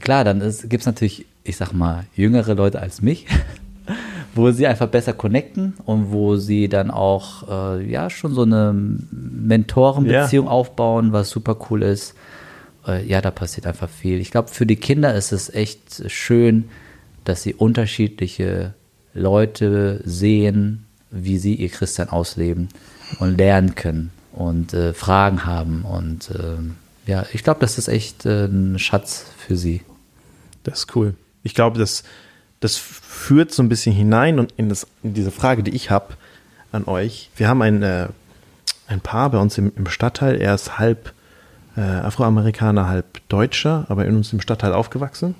klar, dann gibt es natürlich, ich sag mal, jüngere Leute als mich, wo sie einfach besser connecten und wo sie dann auch, äh, ja, schon so eine Mentorenbeziehung aufbauen, was super cool ist. Äh, ja, da passiert einfach viel. Ich glaube, für die Kinder ist es echt schön, dass sie unterschiedliche Leute sehen, wie sie ihr Christian ausleben und lernen können und äh, Fragen haben. Und ähm, ja, ich glaube, das ist echt äh, ein Schatz für sie. Das ist cool. Ich glaube, das, das führt so ein bisschen hinein und in, das, in diese Frage, die ich habe an euch. Wir haben ein, äh, ein Paar bei uns im, im Stadtteil. Er ist halb äh, Afroamerikaner, halb Deutscher, aber in uns im Stadtteil aufgewachsen.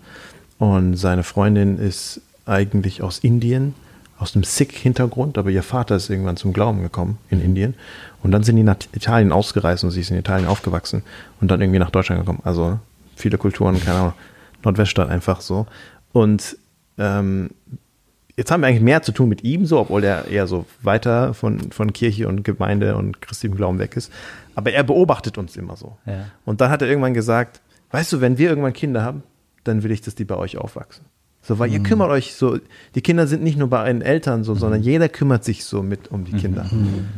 Und seine Freundin ist eigentlich aus Indien, aus einem Sikh-Hintergrund, aber ihr Vater ist irgendwann zum Glauben gekommen in Indien. Und dann sind die nach Italien ausgereist und sie ist in Italien aufgewachsen und dann irgendwie nach Deutschland gekommen. Also viele Kulturen, keine Ahnung, Nordweststadt einfach so. Und ähm, jetzt haben wir eigentlich mehr zu tun mit ihm, so, obwohl er eher so weiter von, von Kirche und Gemeinde und christlichem Glauben weg ist. Aber er beobachtet uns immer so. Ja. Und dann hat er irgendwann gesagt, weißt du, wenn wir irgendwann Kinder haben, dann will ich, dass die bei euch aufwachsen. So, weil ihr kümmert euch so, die Kinder sind nicht nur bei euren Eltern so, sondern jeder kümmert sich so mit um die Kinder.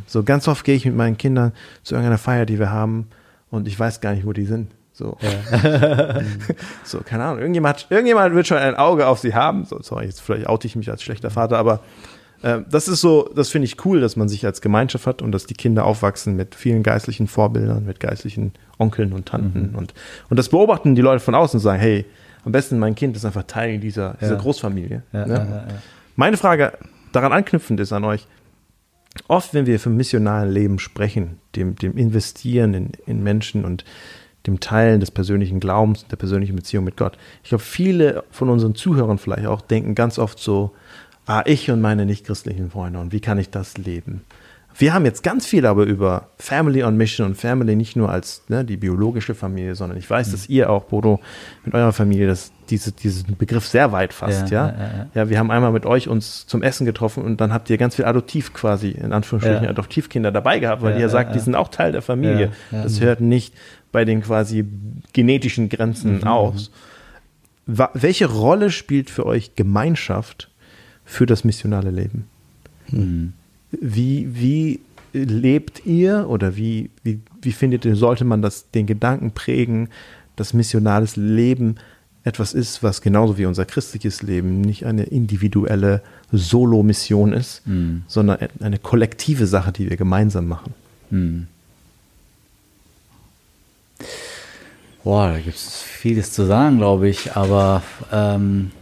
So ganz oft gehe ich mit meinen Kindern zu irgendeiner Feier, die wir haben, und ich weiß gar nicht, wo die sind. So, so keine Ahnung. Irgendjemand, irgendjemand wird schon ein Auge auf sie haben. So, sorry, jetzt vielleicht oute ich mich als schlechter Vater, aber äh, das ist so, das finde ich cool, dass man sich als Gemeinschaft hat und dass die Kinder aufwachsen mit vielen geistlichen Vorbildern, mit geistlichen Onkeln und Tanten und, und das beobachten die Leute von außen und sagen, hey, am besten mein Kind ist einfach Teil dieser, dieser Ja. Großfamilie. Ja, ne? Meine Frage daran anknüpfend ist an euch, oft, wenn wir vom missionalen Leben sprechen, dem, dem Investieren in, in Menschen und dem Teilen des persönlichen Glaubens, der persönlichen Beziehung mit Gott, ich glaube, viele von unseren Zuhörern vielleicht auch denken ganz oft so, ah, ich und meine nichtchristlichen Freunde und wie kann ich das leben? Wir haben jetzt ganz viel aber über Family on Mission und Family nicht nur als ne, die biologische Familie, sondern ich weiß, dass ihr auch, Bodo, mit eurer Familie das, diese, diesen Begriff sehr weit fasst, Ja, ja? ja, ja. Ja, wir haben einmal mit euch uns zum Essen getroffen und dann habt ihr ganz viel Adoptiv quasi, in Anführungsstrichen. Adoptivkinder dabei gehabt, weil ihr sagt, die sind auch Teil der Familie. Das hört nicht bei den quasi genetischen Grenzen Mhm, aus. wa- welche Rolle spielt für euch Gemeinschaft für das missionale Leben? Wie, wie lebt ihr oder wie, wie, wie findet ihr, sollte man das, den Gedanken prägen, dass missionales Leben etwas ist, was genauso wie unser christliches Leben nicht eine individuelle Solo-Mission ist, sondern eine kollektive Sache, die wir gemeinsam machen? Hm. Boah, da gibt es vieles zu sagen, glaube ich, aber ähm,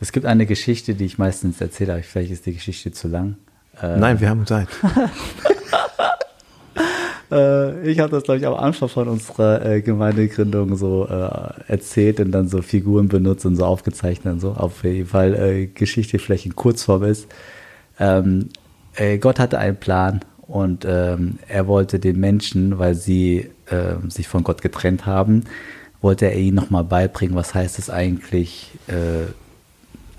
es gibt eine Geschichte, die ich meistens erzähle, aber vielleicht ist die Geschichte zu lang. Äh, Nein, wir haben Zeit. Äh, ich habe das, glaube ich, am Anfang von unserer äh, Gemeindegründung so äh, erzählt und dann so Figuren benutzt und so aufgezeichnet und so. Auf jeden Fall äh, Geschichte vielleicht in Kurzform ist. Ähm, äh, Gott hatte einen Plan und ähm, er wollte den Menschen, weil sie äh, sich von Gott getrennt haben, wollte er ihnen nochmal beibringen, was heißt es eigentlich, äh,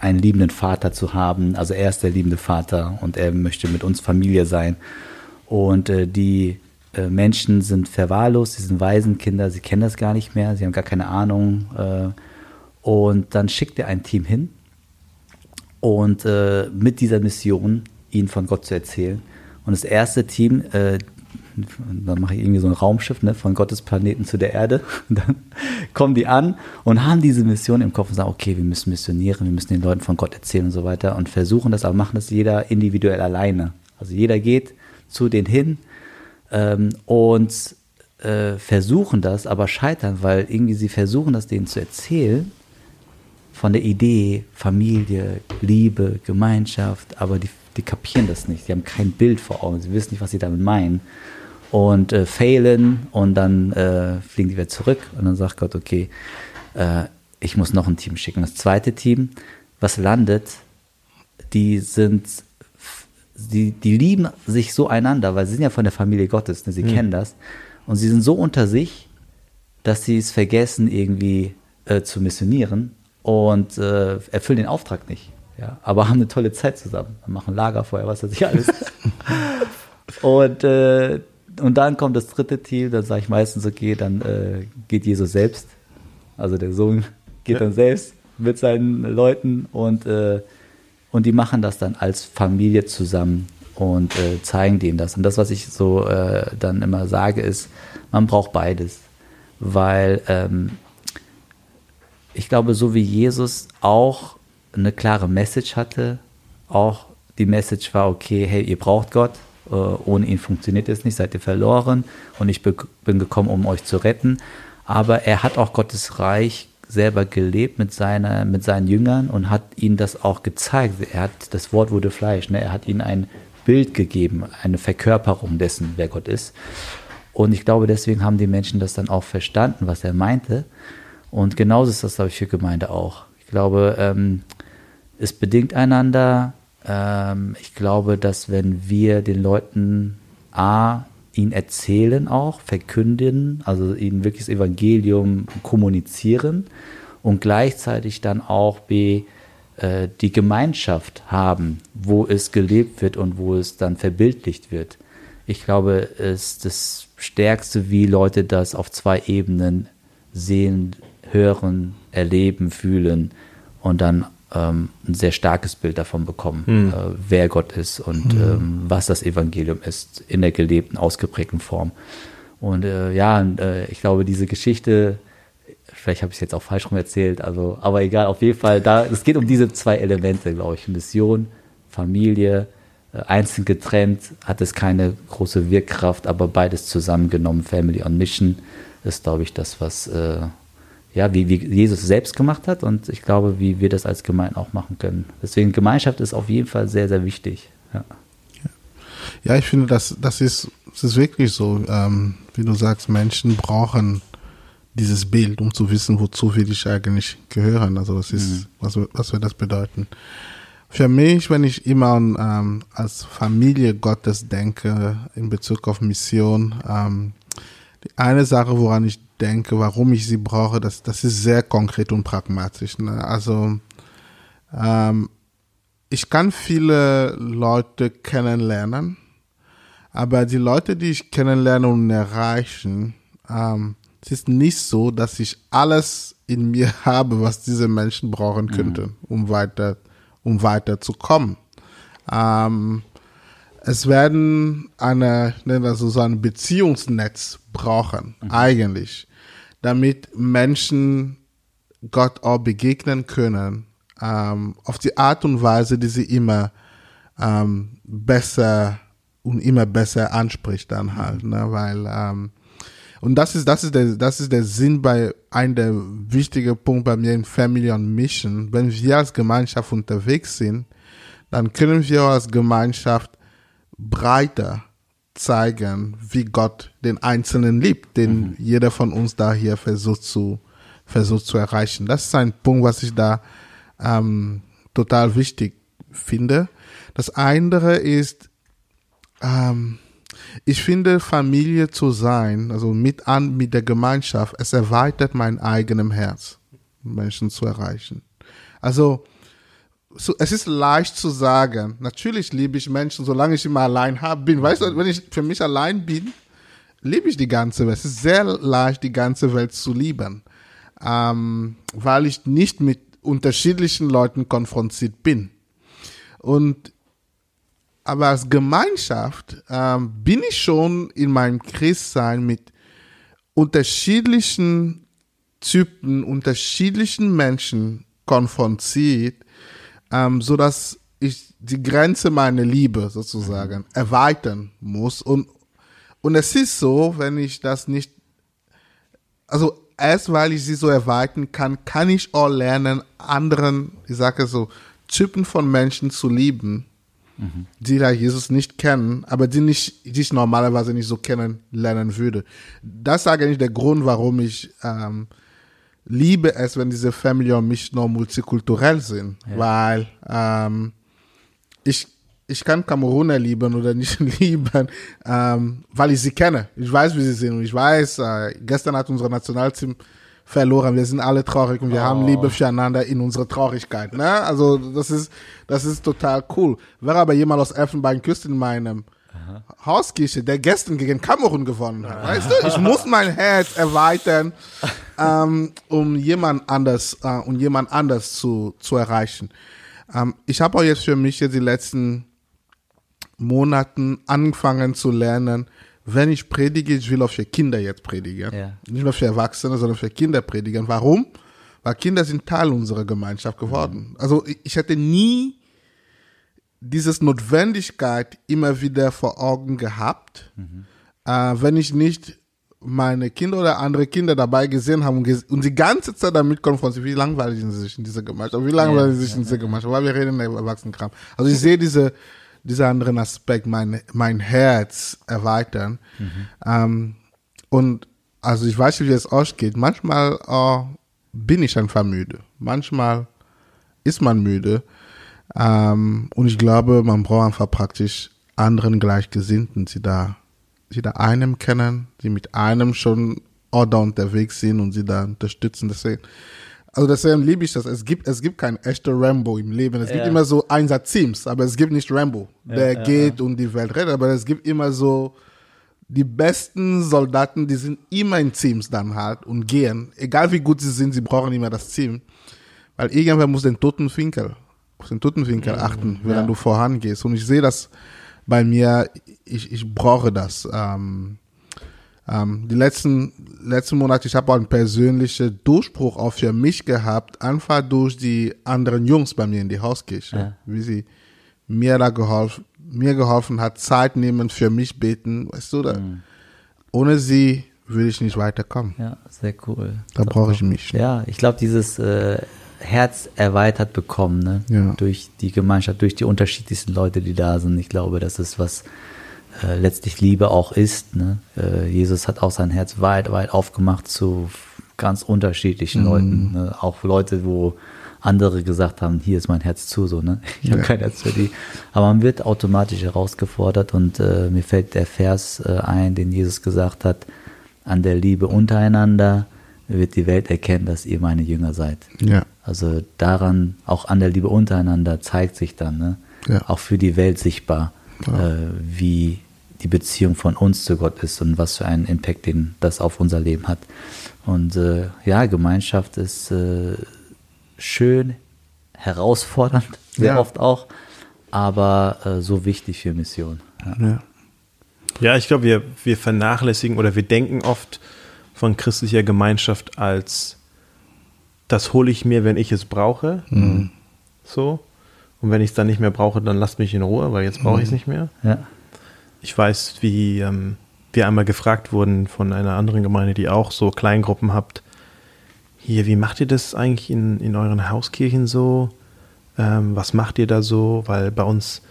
einen liebenden Vater zu haben. Also er ist der liebende Vater und er möchte mit uns Familie sein. Und äh, die äh, Menschen sind verwahrlost, sie sind Waisenkinder, sie kennen das gar nicht mehr, sie haben gar keine Ahnung. Äh, und dann schickt er ein Team hin und äh, mit dieser Mission ihnen von Gott zu erzählen. Und das erste Team, dann mache ich irgendwie so ein Raumschiff ne, von Gottes Planeten zu der Erde. Und dann kommen die an und haben diese Mission im Kopf und sagen, okay, wir müssen missionieren, wir müssen den Leuten von Gott erzählen und so weiter und versuchen das, aber machen das jeder individuell alleine. Also jeder geht zu denen hin ähm, und äh, versuchen das, aber scheitern, weil irgendwie sie versuchen, das denen zu erzählen von der Idee, Familie, Liebe, Gemeinschaft, aber die, die kapieren das nicht. Sie haben kein Bild vor Augen, sie wissen nicht, was sie damit meinen. Und äh, failen und dann äh, fliegen die wieder zurück und dann sagt Gott, okay, äh, ich muss noch ein Team schicken. Das zweite Team, was landet, die sind, die, die lieben sich so einander, weil sie sind ja von der Familie Gottes, ne? sie kennen das. Und sie sind so unter sich, dass sie es vergessen, irgendwie äh, zu missionieren und äh, erfüllen den Auftrag nicht. Ja, aber haben eine tolle Zeit zusammen. Machen Lagerfeuer, was weiß ich alles. und, äh, und dann kommt das dritte Team, dann sage ich meistens, okay, dann äh, geht Jesus selbst. Also der Sohn geht dann selbst mit seinen Leuten und, äh, und die machen das dann als Familie zusammen und äh, zeigen denen das. Und das, was ich so äh, dann immer sage, ist, man braucht beides. Weil ähm, ich glaube, so wie Jesus auch eine klare Message hatte, auch die Message war, okay, hey, ihr braucht Gott, äh, ohne ihn funktioniert es nicht, seid ihr verloren und ich bin gekommen, um euch zu retten. Aber er hat auch Gottes Reich selber gelebt mit, seiner, mit seinen Jüngern und hat ihnen das auch gezeigt. Er hat, das Wort wurde Fleisch, ne? er hat ihnen ein Bild gegeben, eine Verkörperung dessen, wer Gott ist. Und ich glaube, deswegen haben die Menschen das dann auch verstanden, was er meinte. Und genauso ist das, glaube ich, für Gemeinde auch. Ich glaube, ähm, es bedingt einander. Ähm, ich glaube, dass wenn wir den Leuten A, ihnen erzählen auch, verkünden, also ihnen wirklich das Evangelium kommunizieren und gleichzeitig dann auch B, äh, die Gemeinschaft haben, wo es gelebt wird und wo es dann verbildlicht wird. Ich glaube, es ist das Stärkste, wie Leute das auf zwei Ebenen sehen, hören, erleben, fühlen und dann ähm, ein sehr starkes Bild davon bekommen, Mhm. äh, wer Gott ist und ähm, was das Evangelium ist in der gelebten, ausgeprägten Form. Und äh, ja, und, äh, ich glaube, diese Geschichte, vielleicht habe ich es jetzt auch falsch rum erzählt, also, aber egal, auf jeden Fall, da, es geht um diese zwei Elemente, glaube ich, Mission, Familie, äh, einzeln getrennt hat es keine große Wirkkraft, aber beides zusammengenommen, Family on Mission, ist, glaube ich, das, was ja, wie, wie Jesus selbst gemacht hat und ich glaube, wie wir das als Gemeinde auch machen können. Deswegen Gemeinschaft ist auf jeden Fall sehr, sehr wichtig. Ja. Ja, ich finde, das, das, ist, das ist wirklich so. Ähm, wie du sagst, Menschen brauchen dieses Bild, um zu wissen, wozu wir dich eigentlich gehören. Also das ist, was, was wird das bedeuten? Für mich, wenn ich immer ähm, als Familie Gottes denke in Bezug auf Mission, ähm, die eine Sache, woran ich denke, warum ich sie brauche, das, das ist sehr konkret und pragmatisch. Ne? Also ähm, ich kann viele Leute kennenlernen, aber die Leute, die ich kennenlerne und erreichen, ähm, es ist nicht so, dass ich alles in mir habe, was diese Menschen brauchen könnten, um weiter, um weiterzukommen. Ähm, es werden eine, nennen wir so ein Beziehungsnetz brauchen, eigentlich, damit Menschen Gott auch begegnen können, ähm, auf die Art und Weise, die sie immer ähm, besser und immer besser anspricht dann halt, ne, weil ähm, und das ist das ist der das ist der Sinn bei ein der wichtigen Punkt bei mir in Family on Mission, wenn wir als Gemeinschaft unterwegs sind, dann können wir als Gemeinschaft breiter zeigen, wie Gott den Einzelnen liebt, den jeder von uns da hier versucht zu versucht zu erreichen. Das ist ein Punkt, was ich da ähm, total wichtig finde. Das andere ist, ähm, ich finde, Familie zu sein, also mit an, mit der Gemeinschaft, es erweitert mein eigenes Herz, Menschen zu erreichen. Also, so, es ist leicht zu sagen, natürlich liebe ich Menschen, solange ich immer allein hab, bin. Weißt du, wenn ich für mich allein bin, liebe ich die ganze Welt. Es ist sehr leicht, die ganze Welt zu lieben, ähm, weil ich nicht mit unterschiedlichen Leuten konfrontiert bin. Und aber als Gemeinschaft ähm, bin ich schon in meinem Christsein mit unterschiedlichen Typen, unterschiedlichen Menschen konfrontiert, ähm, so dass ich die Grenze meiner Liebe sozusagen erweitern muss. Und, und es ist so, wenn ich das nicht, also erst weil ich sie so erweitern kann, kann ich auch lernen, anderen, ich sage so, Typen von Menschen zu lieben, die da Jesus nicht kennen, aber die, nicht, die ich normalerweise nicht so kennenlernen würde. Das ist eigentlich der Grund, warum ich ähm, liebe es, wenn diese Family und mich noch multikulturell sind, weil ähm, ich ich kann Kameruner lieben oder nicht lieben, ähm, weil ich sie kenne. Ich weiß, wie sie sind und ich weiß, äh, gestern hat unser Nationalteam verloren. Wir sind alle traurig und wir haben Liebe füreinander in unserer Traurigkeit. Ne? Also das ist, das ist total cool. Wäre aber jemand aus Elfenbeinküste in meinem Hauskirche, der gestern gegen Kamerun gewonnen hat. Weißt du, ich muss mein Herz erweitern, ähm, um jemand anders, äh, um jemand anders zu, zu erreichen. Ähm, ich habe auch jetzt für mich jetzt die letzten Monaten angefangen zu lernen, wenn ich predige, ich will auch für Kinder jetzt predigen. Ja. Nicht nur für Erwachsene, sondern für Kinder predigen. Warum? Weil Kinder sind Teil unserer Gemeinschaft geworden. Also ich, ich hätte nie dieses Notwendigkeit immer wieder vor Augen gehabt, äh, wenn ich nicht meine Kinder oder andere Kinder dabei gesehen haben und, ges und die ganze Zeit damit konfrontiert, wie langweilig sind sie sich in dieser Gemeinschaft, wie langweilig sie sich in dieser Gemeinschaft, weil wir reden in Erwachsenenkram. Also ich sehe diese, dieser anderen Aspekt, mein, mein Herz erweitern. Ähm, und also ich weiß nicht, wie es ausgeht. Manchmal äh, bin ich einfach müde. Manchmal ist man müde. Ähm, und ich glaube, man braucht einfach praktisch anderen Gleichgesinnten, die da, die da einem kennen, die mit einem schon da unterwegs sind und sie da unterstützen. Deswegen, also deswegen liebe ich das. Es gibt, es gibt kein echter Rambo im Leben. Es gibt Ja. immer so Einsatzteams, aber es gibt nicht Rambo, der ja, geht und die Welt rettet. Aber es gibt immer so die besten Soldaten, die sind immer in Teams dann halt und gehen. Egal wie gut sie sind, sie brauchen immer das Team. Weil irgendwer muss den toten Winkel, auf den toten Winkel achten, wenn ja. du vorangehst. Und ich sehe das bei mir, ich, ich brauche das. Ähm, ähm, die letzten, letzten Monate, ich habe auch einen persönlichen Durchbruch auch für mich gehabt, einfach durch die anderen Jungs bei mir in die Hauskirche, Ja. wie sie mir da geholfen, mir geholfen hat, Zeit nehmen, für mich beten, weißt du, da, ohne sie würde ich nicht weiterkommen. Ja, sehr cool. Da brauche ich mich. Ja, ich glaube, dieses äh, Herz erweitert bekommen, ne? Ja. Durch die Gemeinschaft, durch die unterschiedlichsten Leute, die da sind. Ich glaube, das ist was äh, letztlich Liebe auch ist. Ne? Äh, Jesus hat auch sein Herz weit, weit aufgemacht zu ganz unterschiedlichen Leuten. Ne? Auch Leute, wo andere gesagt haben, hier ist mein Herz zu, so, ne? Ich habe Ja. kein Herz für die. Aber man wird automatisch herausgefordert und äh, mir fällt der Vers äh, ein, den Jesus gesagt hat, an der Liebe untereinander wird die Welt erkennen, dass ihr meine Jünger seid. Ja. Also daran, auch an der Liebe untereinander zeigt sich dann, ne? Ja. auch für die Welt sichtbar, äh, wie die Beziehung von uns zu Gott ist und was für einen Impact den das auf unser Leben hat. Und äh, ja, Gemeinschaft ist äh, schön, herausfordernd, sehr Ja. oft auch, aber äh, so wichtig für Mission. Ja. Ja. Ja, ich glaube, wir, wir vernachlässigen oder wir denken oft von christlicher Gemeinschaft als das hole ich mir, wenn ich es brauche. So. Und wenn ich es dann nicht mehr brauche, dann lasst mich in Ruhe, weil jetzt brauche ich es nicht mehr. Ja. Ich weiß, wie ähm, wir einmal gefragt wurden von einer anderen Gemeinde, die auch so Kleingruppen habt. Hier, wie macht ihr das eigentlich in, in euren Hauskirchen so? Ähm, was macht ihr da so? Weil bei uns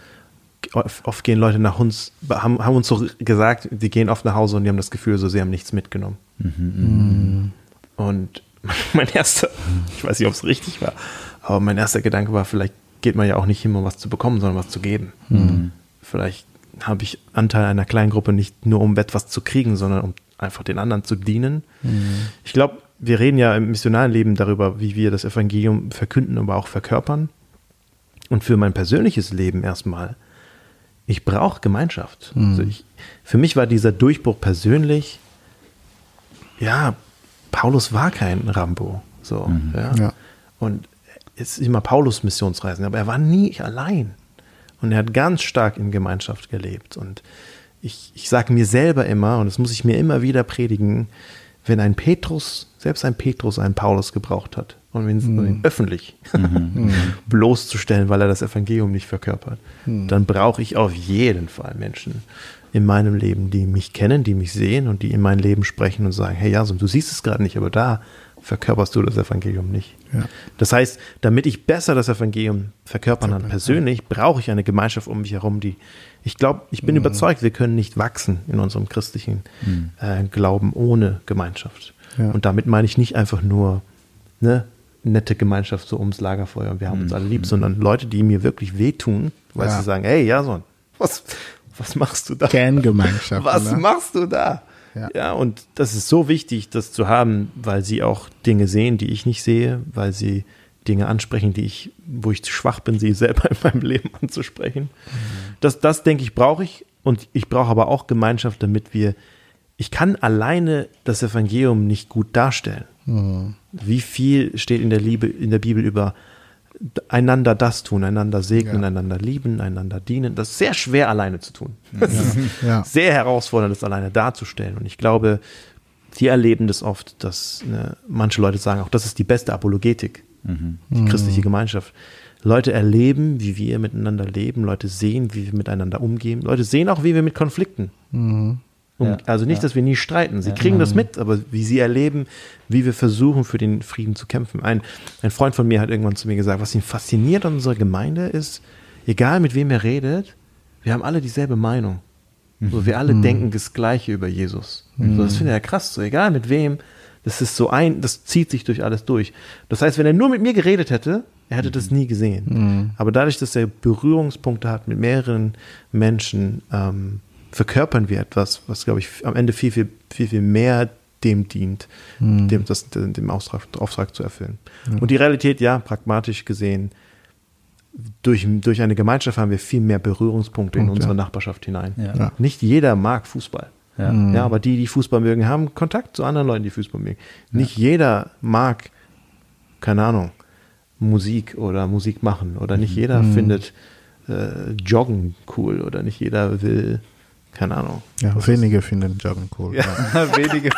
oft, gehen Leute nach uns, haben, haben uns so gesagt, die gehen oft nach Hause und die haben das Gefühl, so sie haben nichts mitgenommen. Und mein erster, ich weiß nicht, ob es richtig war, aber mein erster Gedanke war, vielleicht geht man ja auch nicht hin, um was zu bekommen, sondern was zu geben. Vielleicht habe ich Anteil einer kleinen Gruppe nicht nur, um etwas zu kriegen, sondern um einfach den anderen zu dienen. Ich glaube, wir reden ja im missionalen Leben darüber, wie wir das Evangelium verkünden, aber auch verkörpern. Und für mein persönliches Leben erstmal, ich brauche Gemeinschaft. Also ich, für mich war dieser Durchbruch persönlich, ja, Paulus war kein Rambo. So, ja. Ja. Und es ist immer Paulus Missionsreisen, aber er war nie allein. Und er hat ganz stark in Gemeinschaft gelebt. Und ich, ich sage mir selber immer, und das muss ich mir immer wieder predigen, wenn ein Petrus, selbst ein Petrus einen Paulus gebraucht hat, und wenn um ihn öffentlich bloßzustellen, weil er das Evangelium nicht verkörpert, dann brauche ich auf jeden Fall Menschen in meinem Leben, die mich kennen, die mich sehen und die in mein Leben sprechen und sagen, hey Jason, du siehst es gerade nicht, aber da verkörperst du das Evangelium nicht. Ja. Das heißt, damit ich besser das Evangelium verkörpern kann, persönlich, brauche ich eine Gemeinschaft um mich herum, die, ich glaube, ich bin überzeugt, wir können nicht wachsen in unserem christlichen äh, Glauben ohne Gemeinschaft. Ja. Und damit meine ich nicht einfach nur eine nette Gemeinschaft so ums Lagerfeuer und wir haben uns alle lieb, sondern Leute, die mir wirklich wehtun, weil Ja. sie sagen, hey Jason, was, was machst du da? Kerngemeinschaft. Was ne? machst du da? Ja. Ja. und das ist so wichtig, das zu haben, weil sie auch Dinge sehen, die ich nicht sehe, weil sie Dinge ansprechen, die ich, wo ich zu schwach bin, sie selber in meinem Leben anzusprechen. Das, das denke ich, brauche ich. Und ich brauche aber auch Gemeinschaft, damit wir, ich kann alleine das Evangelium nicht gut darstellen. Wie viel steht in der Liebe, in der Bibel über einander das tun, einander segnen, Ja. einander lieben, einander dienen. Das ist sehr schwer alleine zu tun. Das ist Ja. sehr herausfordernd, das alleine darzustellen. Und ich glaube, wir erleben das oft, dass ne, manche Leute sagen, auch das ist die beste Apologetik, die christliche Gemeinschaft. Leute erleben, wie wir miteinander leben, Leute sehen, wie wir miteinander umgehen, Leute sehen auch, wie wir mit Konflikten um, also nicht, dass wir nie streiten. Sie kriegen das mit, aber wie sie erleben, wie wir versuchen, für den Frieden zu kämpfen. Ein, ein Freund von mir hat irgendwann zu mir gesagt, was ihn fasziniert an unserer Gemeinde ist, egal mit wem er redet, wir haben alle dieselbe Meinung. So, wir alle denken das Gleiche über Jesus. So, das finde ich ja krass. So, egal mit wem, das ist so ein, das zieht sich durch alles durch. Das heißt, wenn er nur mit mir geredet hätte, er hätte das nie gesehen. Aber dadurch, dass er Berührungspunkte hat mit mehreren Menschen, ähm, verkörpern wir etwas, was, glaube ich, am Ende viel, viel, viel, viel mehr dem dient, dem, das, dem Auftrag, Auftrag zu erfüllen. Und die Realität, ja, pragmatisch gesehen, durch, durch eine Gemeinschaft haben wir viel mehr Berührungspunkte in Punkt, unsere ja. Nachbarschaft hinein. Ja. Ja. Nicht jeder mag Fußball. Ja. Ja, aber die, die Fußball mögen, haben Kontakt zu anderen Leuten, die Fußball mögen. Nicht jeder mag, keine Ahnung, Musik oder Musik machen. Oder nicht jeder findet äh, Joggen cool. Oder nicht jeder will, keine Ahnung. Ja, wenige finden Joggen cool. Ja. Wenige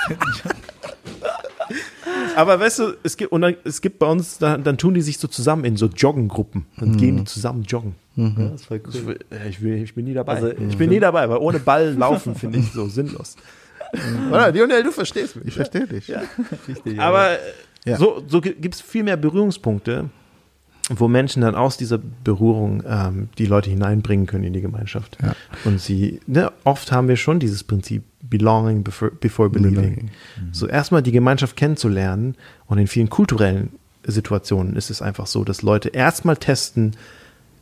Aber weißt du, es gibt, und dann, es gibt bei uns, dann, dann tun die sich so zusammen in so Joggengruppen. Dann gehen die zusammen joggen. Ja, das war cool. ich, äh, ich, bin nie dabei. Also, ich bin nie dabei, weil ohne Ball laufen finde ich so sinnlos. Oder, Lionel, du verstehst mich. Ich verstehe dich. Richtig, Aber äh, Ja. so, so gibt es viel mehr Berührungspunkte, wo Menschen dann aus dieser Berührung ähm, die Leute hineinbringen können in die Gemeinschaft. Ja. Und sie, ne, oft haben wir schon dieses Prinzip Belonging before, before believing. Belonging. So erstmal die Gemeinschaft kennenzulernen und in vielen kulturellen Situationen ist es einfach so, dass Leute erstmal testen,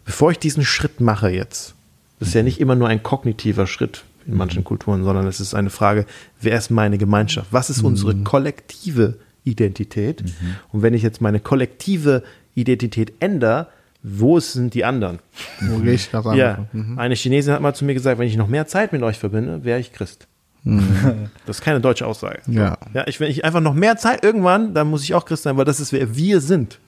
bevor ich diesen Schritt mache jetzt. Das ist ja nicht immer nur ein kognitiver Schritt in manchen Kulturen, sondern es ist eine Frage, wer ist meine Gemeinschaft? Was ist unsere kollektive Identität? Und wenn ich jetzt meine kollektive Identität ändere, wo sind die anderen? Wo gehe ich nach Ja, eine Chinesin hat mal zu mir gesagt, wenn ich noch mehr Zeit mit euch verbinde, wäre ich Christ. Das ist keine deutsche Aussage. Ja. Ja, ich, wenn ich einfach noch mehr Zeit irgendwann, dann muss ich auch Christ sein, weil das ist wer wir sind.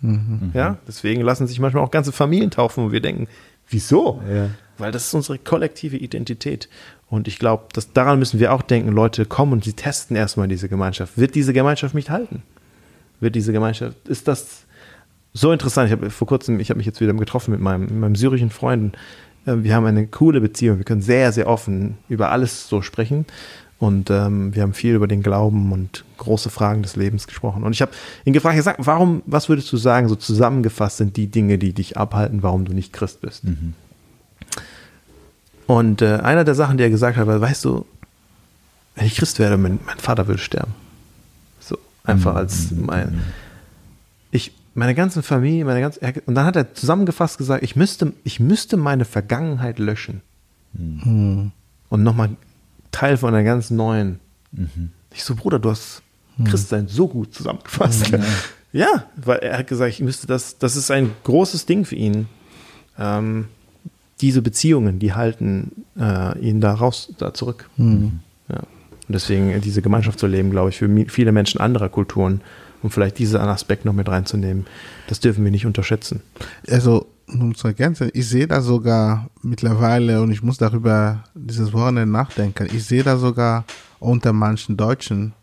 Ja, deswegen lassen sich manchmal auch ganze Familien taufen, wo wir denken, wieso? Ja. Weil das ist unsere kollektive Identität. Und ich glaube, dass daran müssen wir auch denken, Leute kommen und sie testen erstmal diese Gemeinschaft. Wird diese Gemeinschaft mich halten? Wird diese Gemeinschaft, ist das so interessant? Ich habe vor kurzem, ich habe mich jetzt wieder getroffen mit meinem, mit meinem syrischen Freunden. Ähm, Wir haben eine coole Beziehung. Wir können sehr, sehr offen über alles so sprechen. Und ähm, wir haben viel über den Glauben und große Fragen des Lebens gesprochen. Und ich habe ihn gefragt, gesagt, warum, was würdest du sagen, so zusammengefasst sind die Dinge, die dich abhalten, warum du nicht Christ bist? Und äh, einer der Sachen, die er gesagt hat, war, weißt du, wenn ich Christ werde, mein, mein Vater würde sterben. So, einfach als mein, ich, meine ganze Familie, meine ganze, und dann hat er zusammengefasst gesagt, ich müsste, ich müsste meine Vergangenheit löschen. Und nochmal Teil von einer ganz neuen. Ich so, Bruder, du hast Christsein so gut zusammengefasst. Ja, weil er hat gesagt, ich müsste das, das ist ein großes Ding für ihn. Ähm, diese Beziehungen, die halten äh, ihn da raus, da zurück. Ja. Und deswegen diese Gemeinschaft zu leben, glaube ich, für viele Menschen anderer Kulturen, um vielleicht diesen Aspekt noch mit reinzunehmen, das dürfen wir nicht unterschätzen. Also, um zu ergänzen, ich sehe da sogar mittlerweile, und ich muss darüber dieses Wochenende nachdenken, ich sehe da sogar unter manchen Deutschen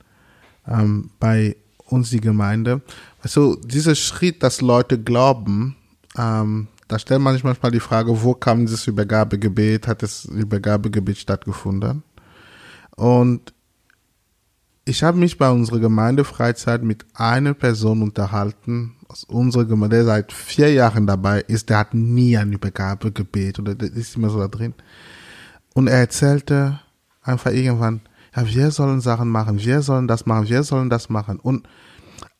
ähm, bei uns die Gemeinde, also dieser Schritt, dass Leute glauben, ähm, da stellt man sich manchmal die Frage, wo kam dieses Übergabegebet, hat das Übergabegebet stattgefunden? Und ich habe mich bei unserer Gemeindefreizeit mit einer Person unterhalten, aus unserer Gemeinde, der seit vier Jahren dabei ist, der hat nie ein Übergabegebet oder der ist immer so da drin. Und er erzählte einfach irgendwann, ja, wir sollen Sachen machen, wir sollen das machen, wir sollen das machen. Und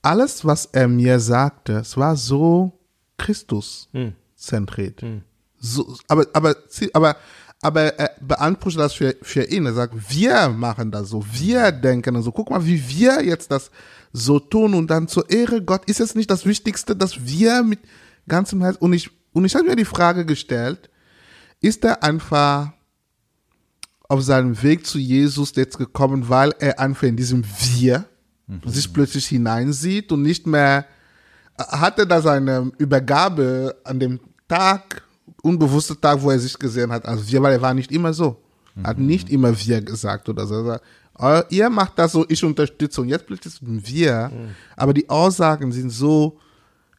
alles, was er mir sagte, es war so Christus-zentriert. So, aber, aber, aber, aber er beansprucht das für, für ihn. Er sagt, wir machen das so, wir denken so. Guck mal, wie wir jetzt das so tun und dann zur Ehre Gott ist es nicht das Wichtigste, dass wir mit ganzem Herzen und ich und ich habe mir die Frage gestellt, ist er einfach auf seinem Weg zu Jesus jetzt gekommen, weil er einfach in diesem Wir sich plötzlich hineinsieht und nicht mehr hatte da seine Übergabe an dem Tag, unbewusster Tag, wo er sich gesehen hat, als wir, weil er war nicht immer so. Er hat nicht immer wir gesagt oder so. Er sagt, "Oh, ihr macht das so, ich unterstütze. Und jetzt plötzlich sind wir. Aber die Aussagen sind so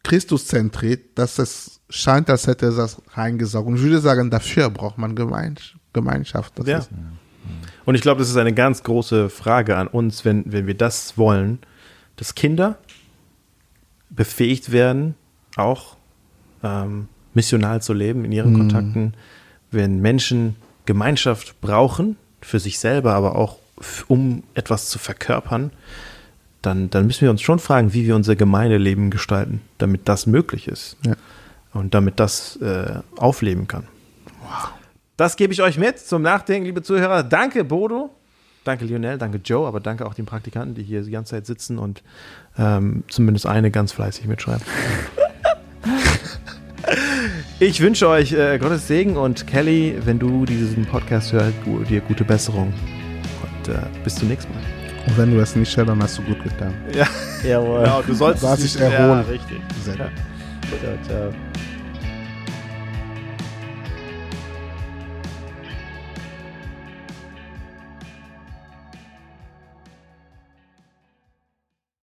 Christuszentriert, dass es scheint, als hätte er das reingesaugt. Und ich würde sagen, dafür braucht man Gemeins- Gemeinschaft. Das Ja. ist, Und ich glaube, das ist eine ganz große Frage an uns, wenn, wenn wir das wollen, dass Kinder befähigt werden, auch ähm, missional zu leben in ihren Kontakten, wenn Menschen Gemeinschaft brauchen, für sich selber, aber auch um etwas zu verkörpern, dann, dann müssen wir uns schon fragen, wie wir unser Gemeindeleben gestalten, damit das möglich ist Ja. und damit das äh, aufleben kann. Das gebe ich euch mit zum Nachdenken, liebe Zuhörer. Danke, Bodo. Danke, Lionel. Danke, Joe. Aber danke auch den Praktikanten, die hier die ganze Zeit sitzen und ähm, zumindest eine ganz fleißig mitschreiben. ich wünsche euch äh, Gottes Segen und Kelly, wenn du diesen Podcast hörst, gu- dir gute Besserung. Und äh, bis zum nächsten Mal. Und wenn du es nicht hörst, dann hast du gut getan. Ja, Jawohl. genau. Du sollst dich erholen. Ja, richtig. Sehr gut. Ciao, ciao.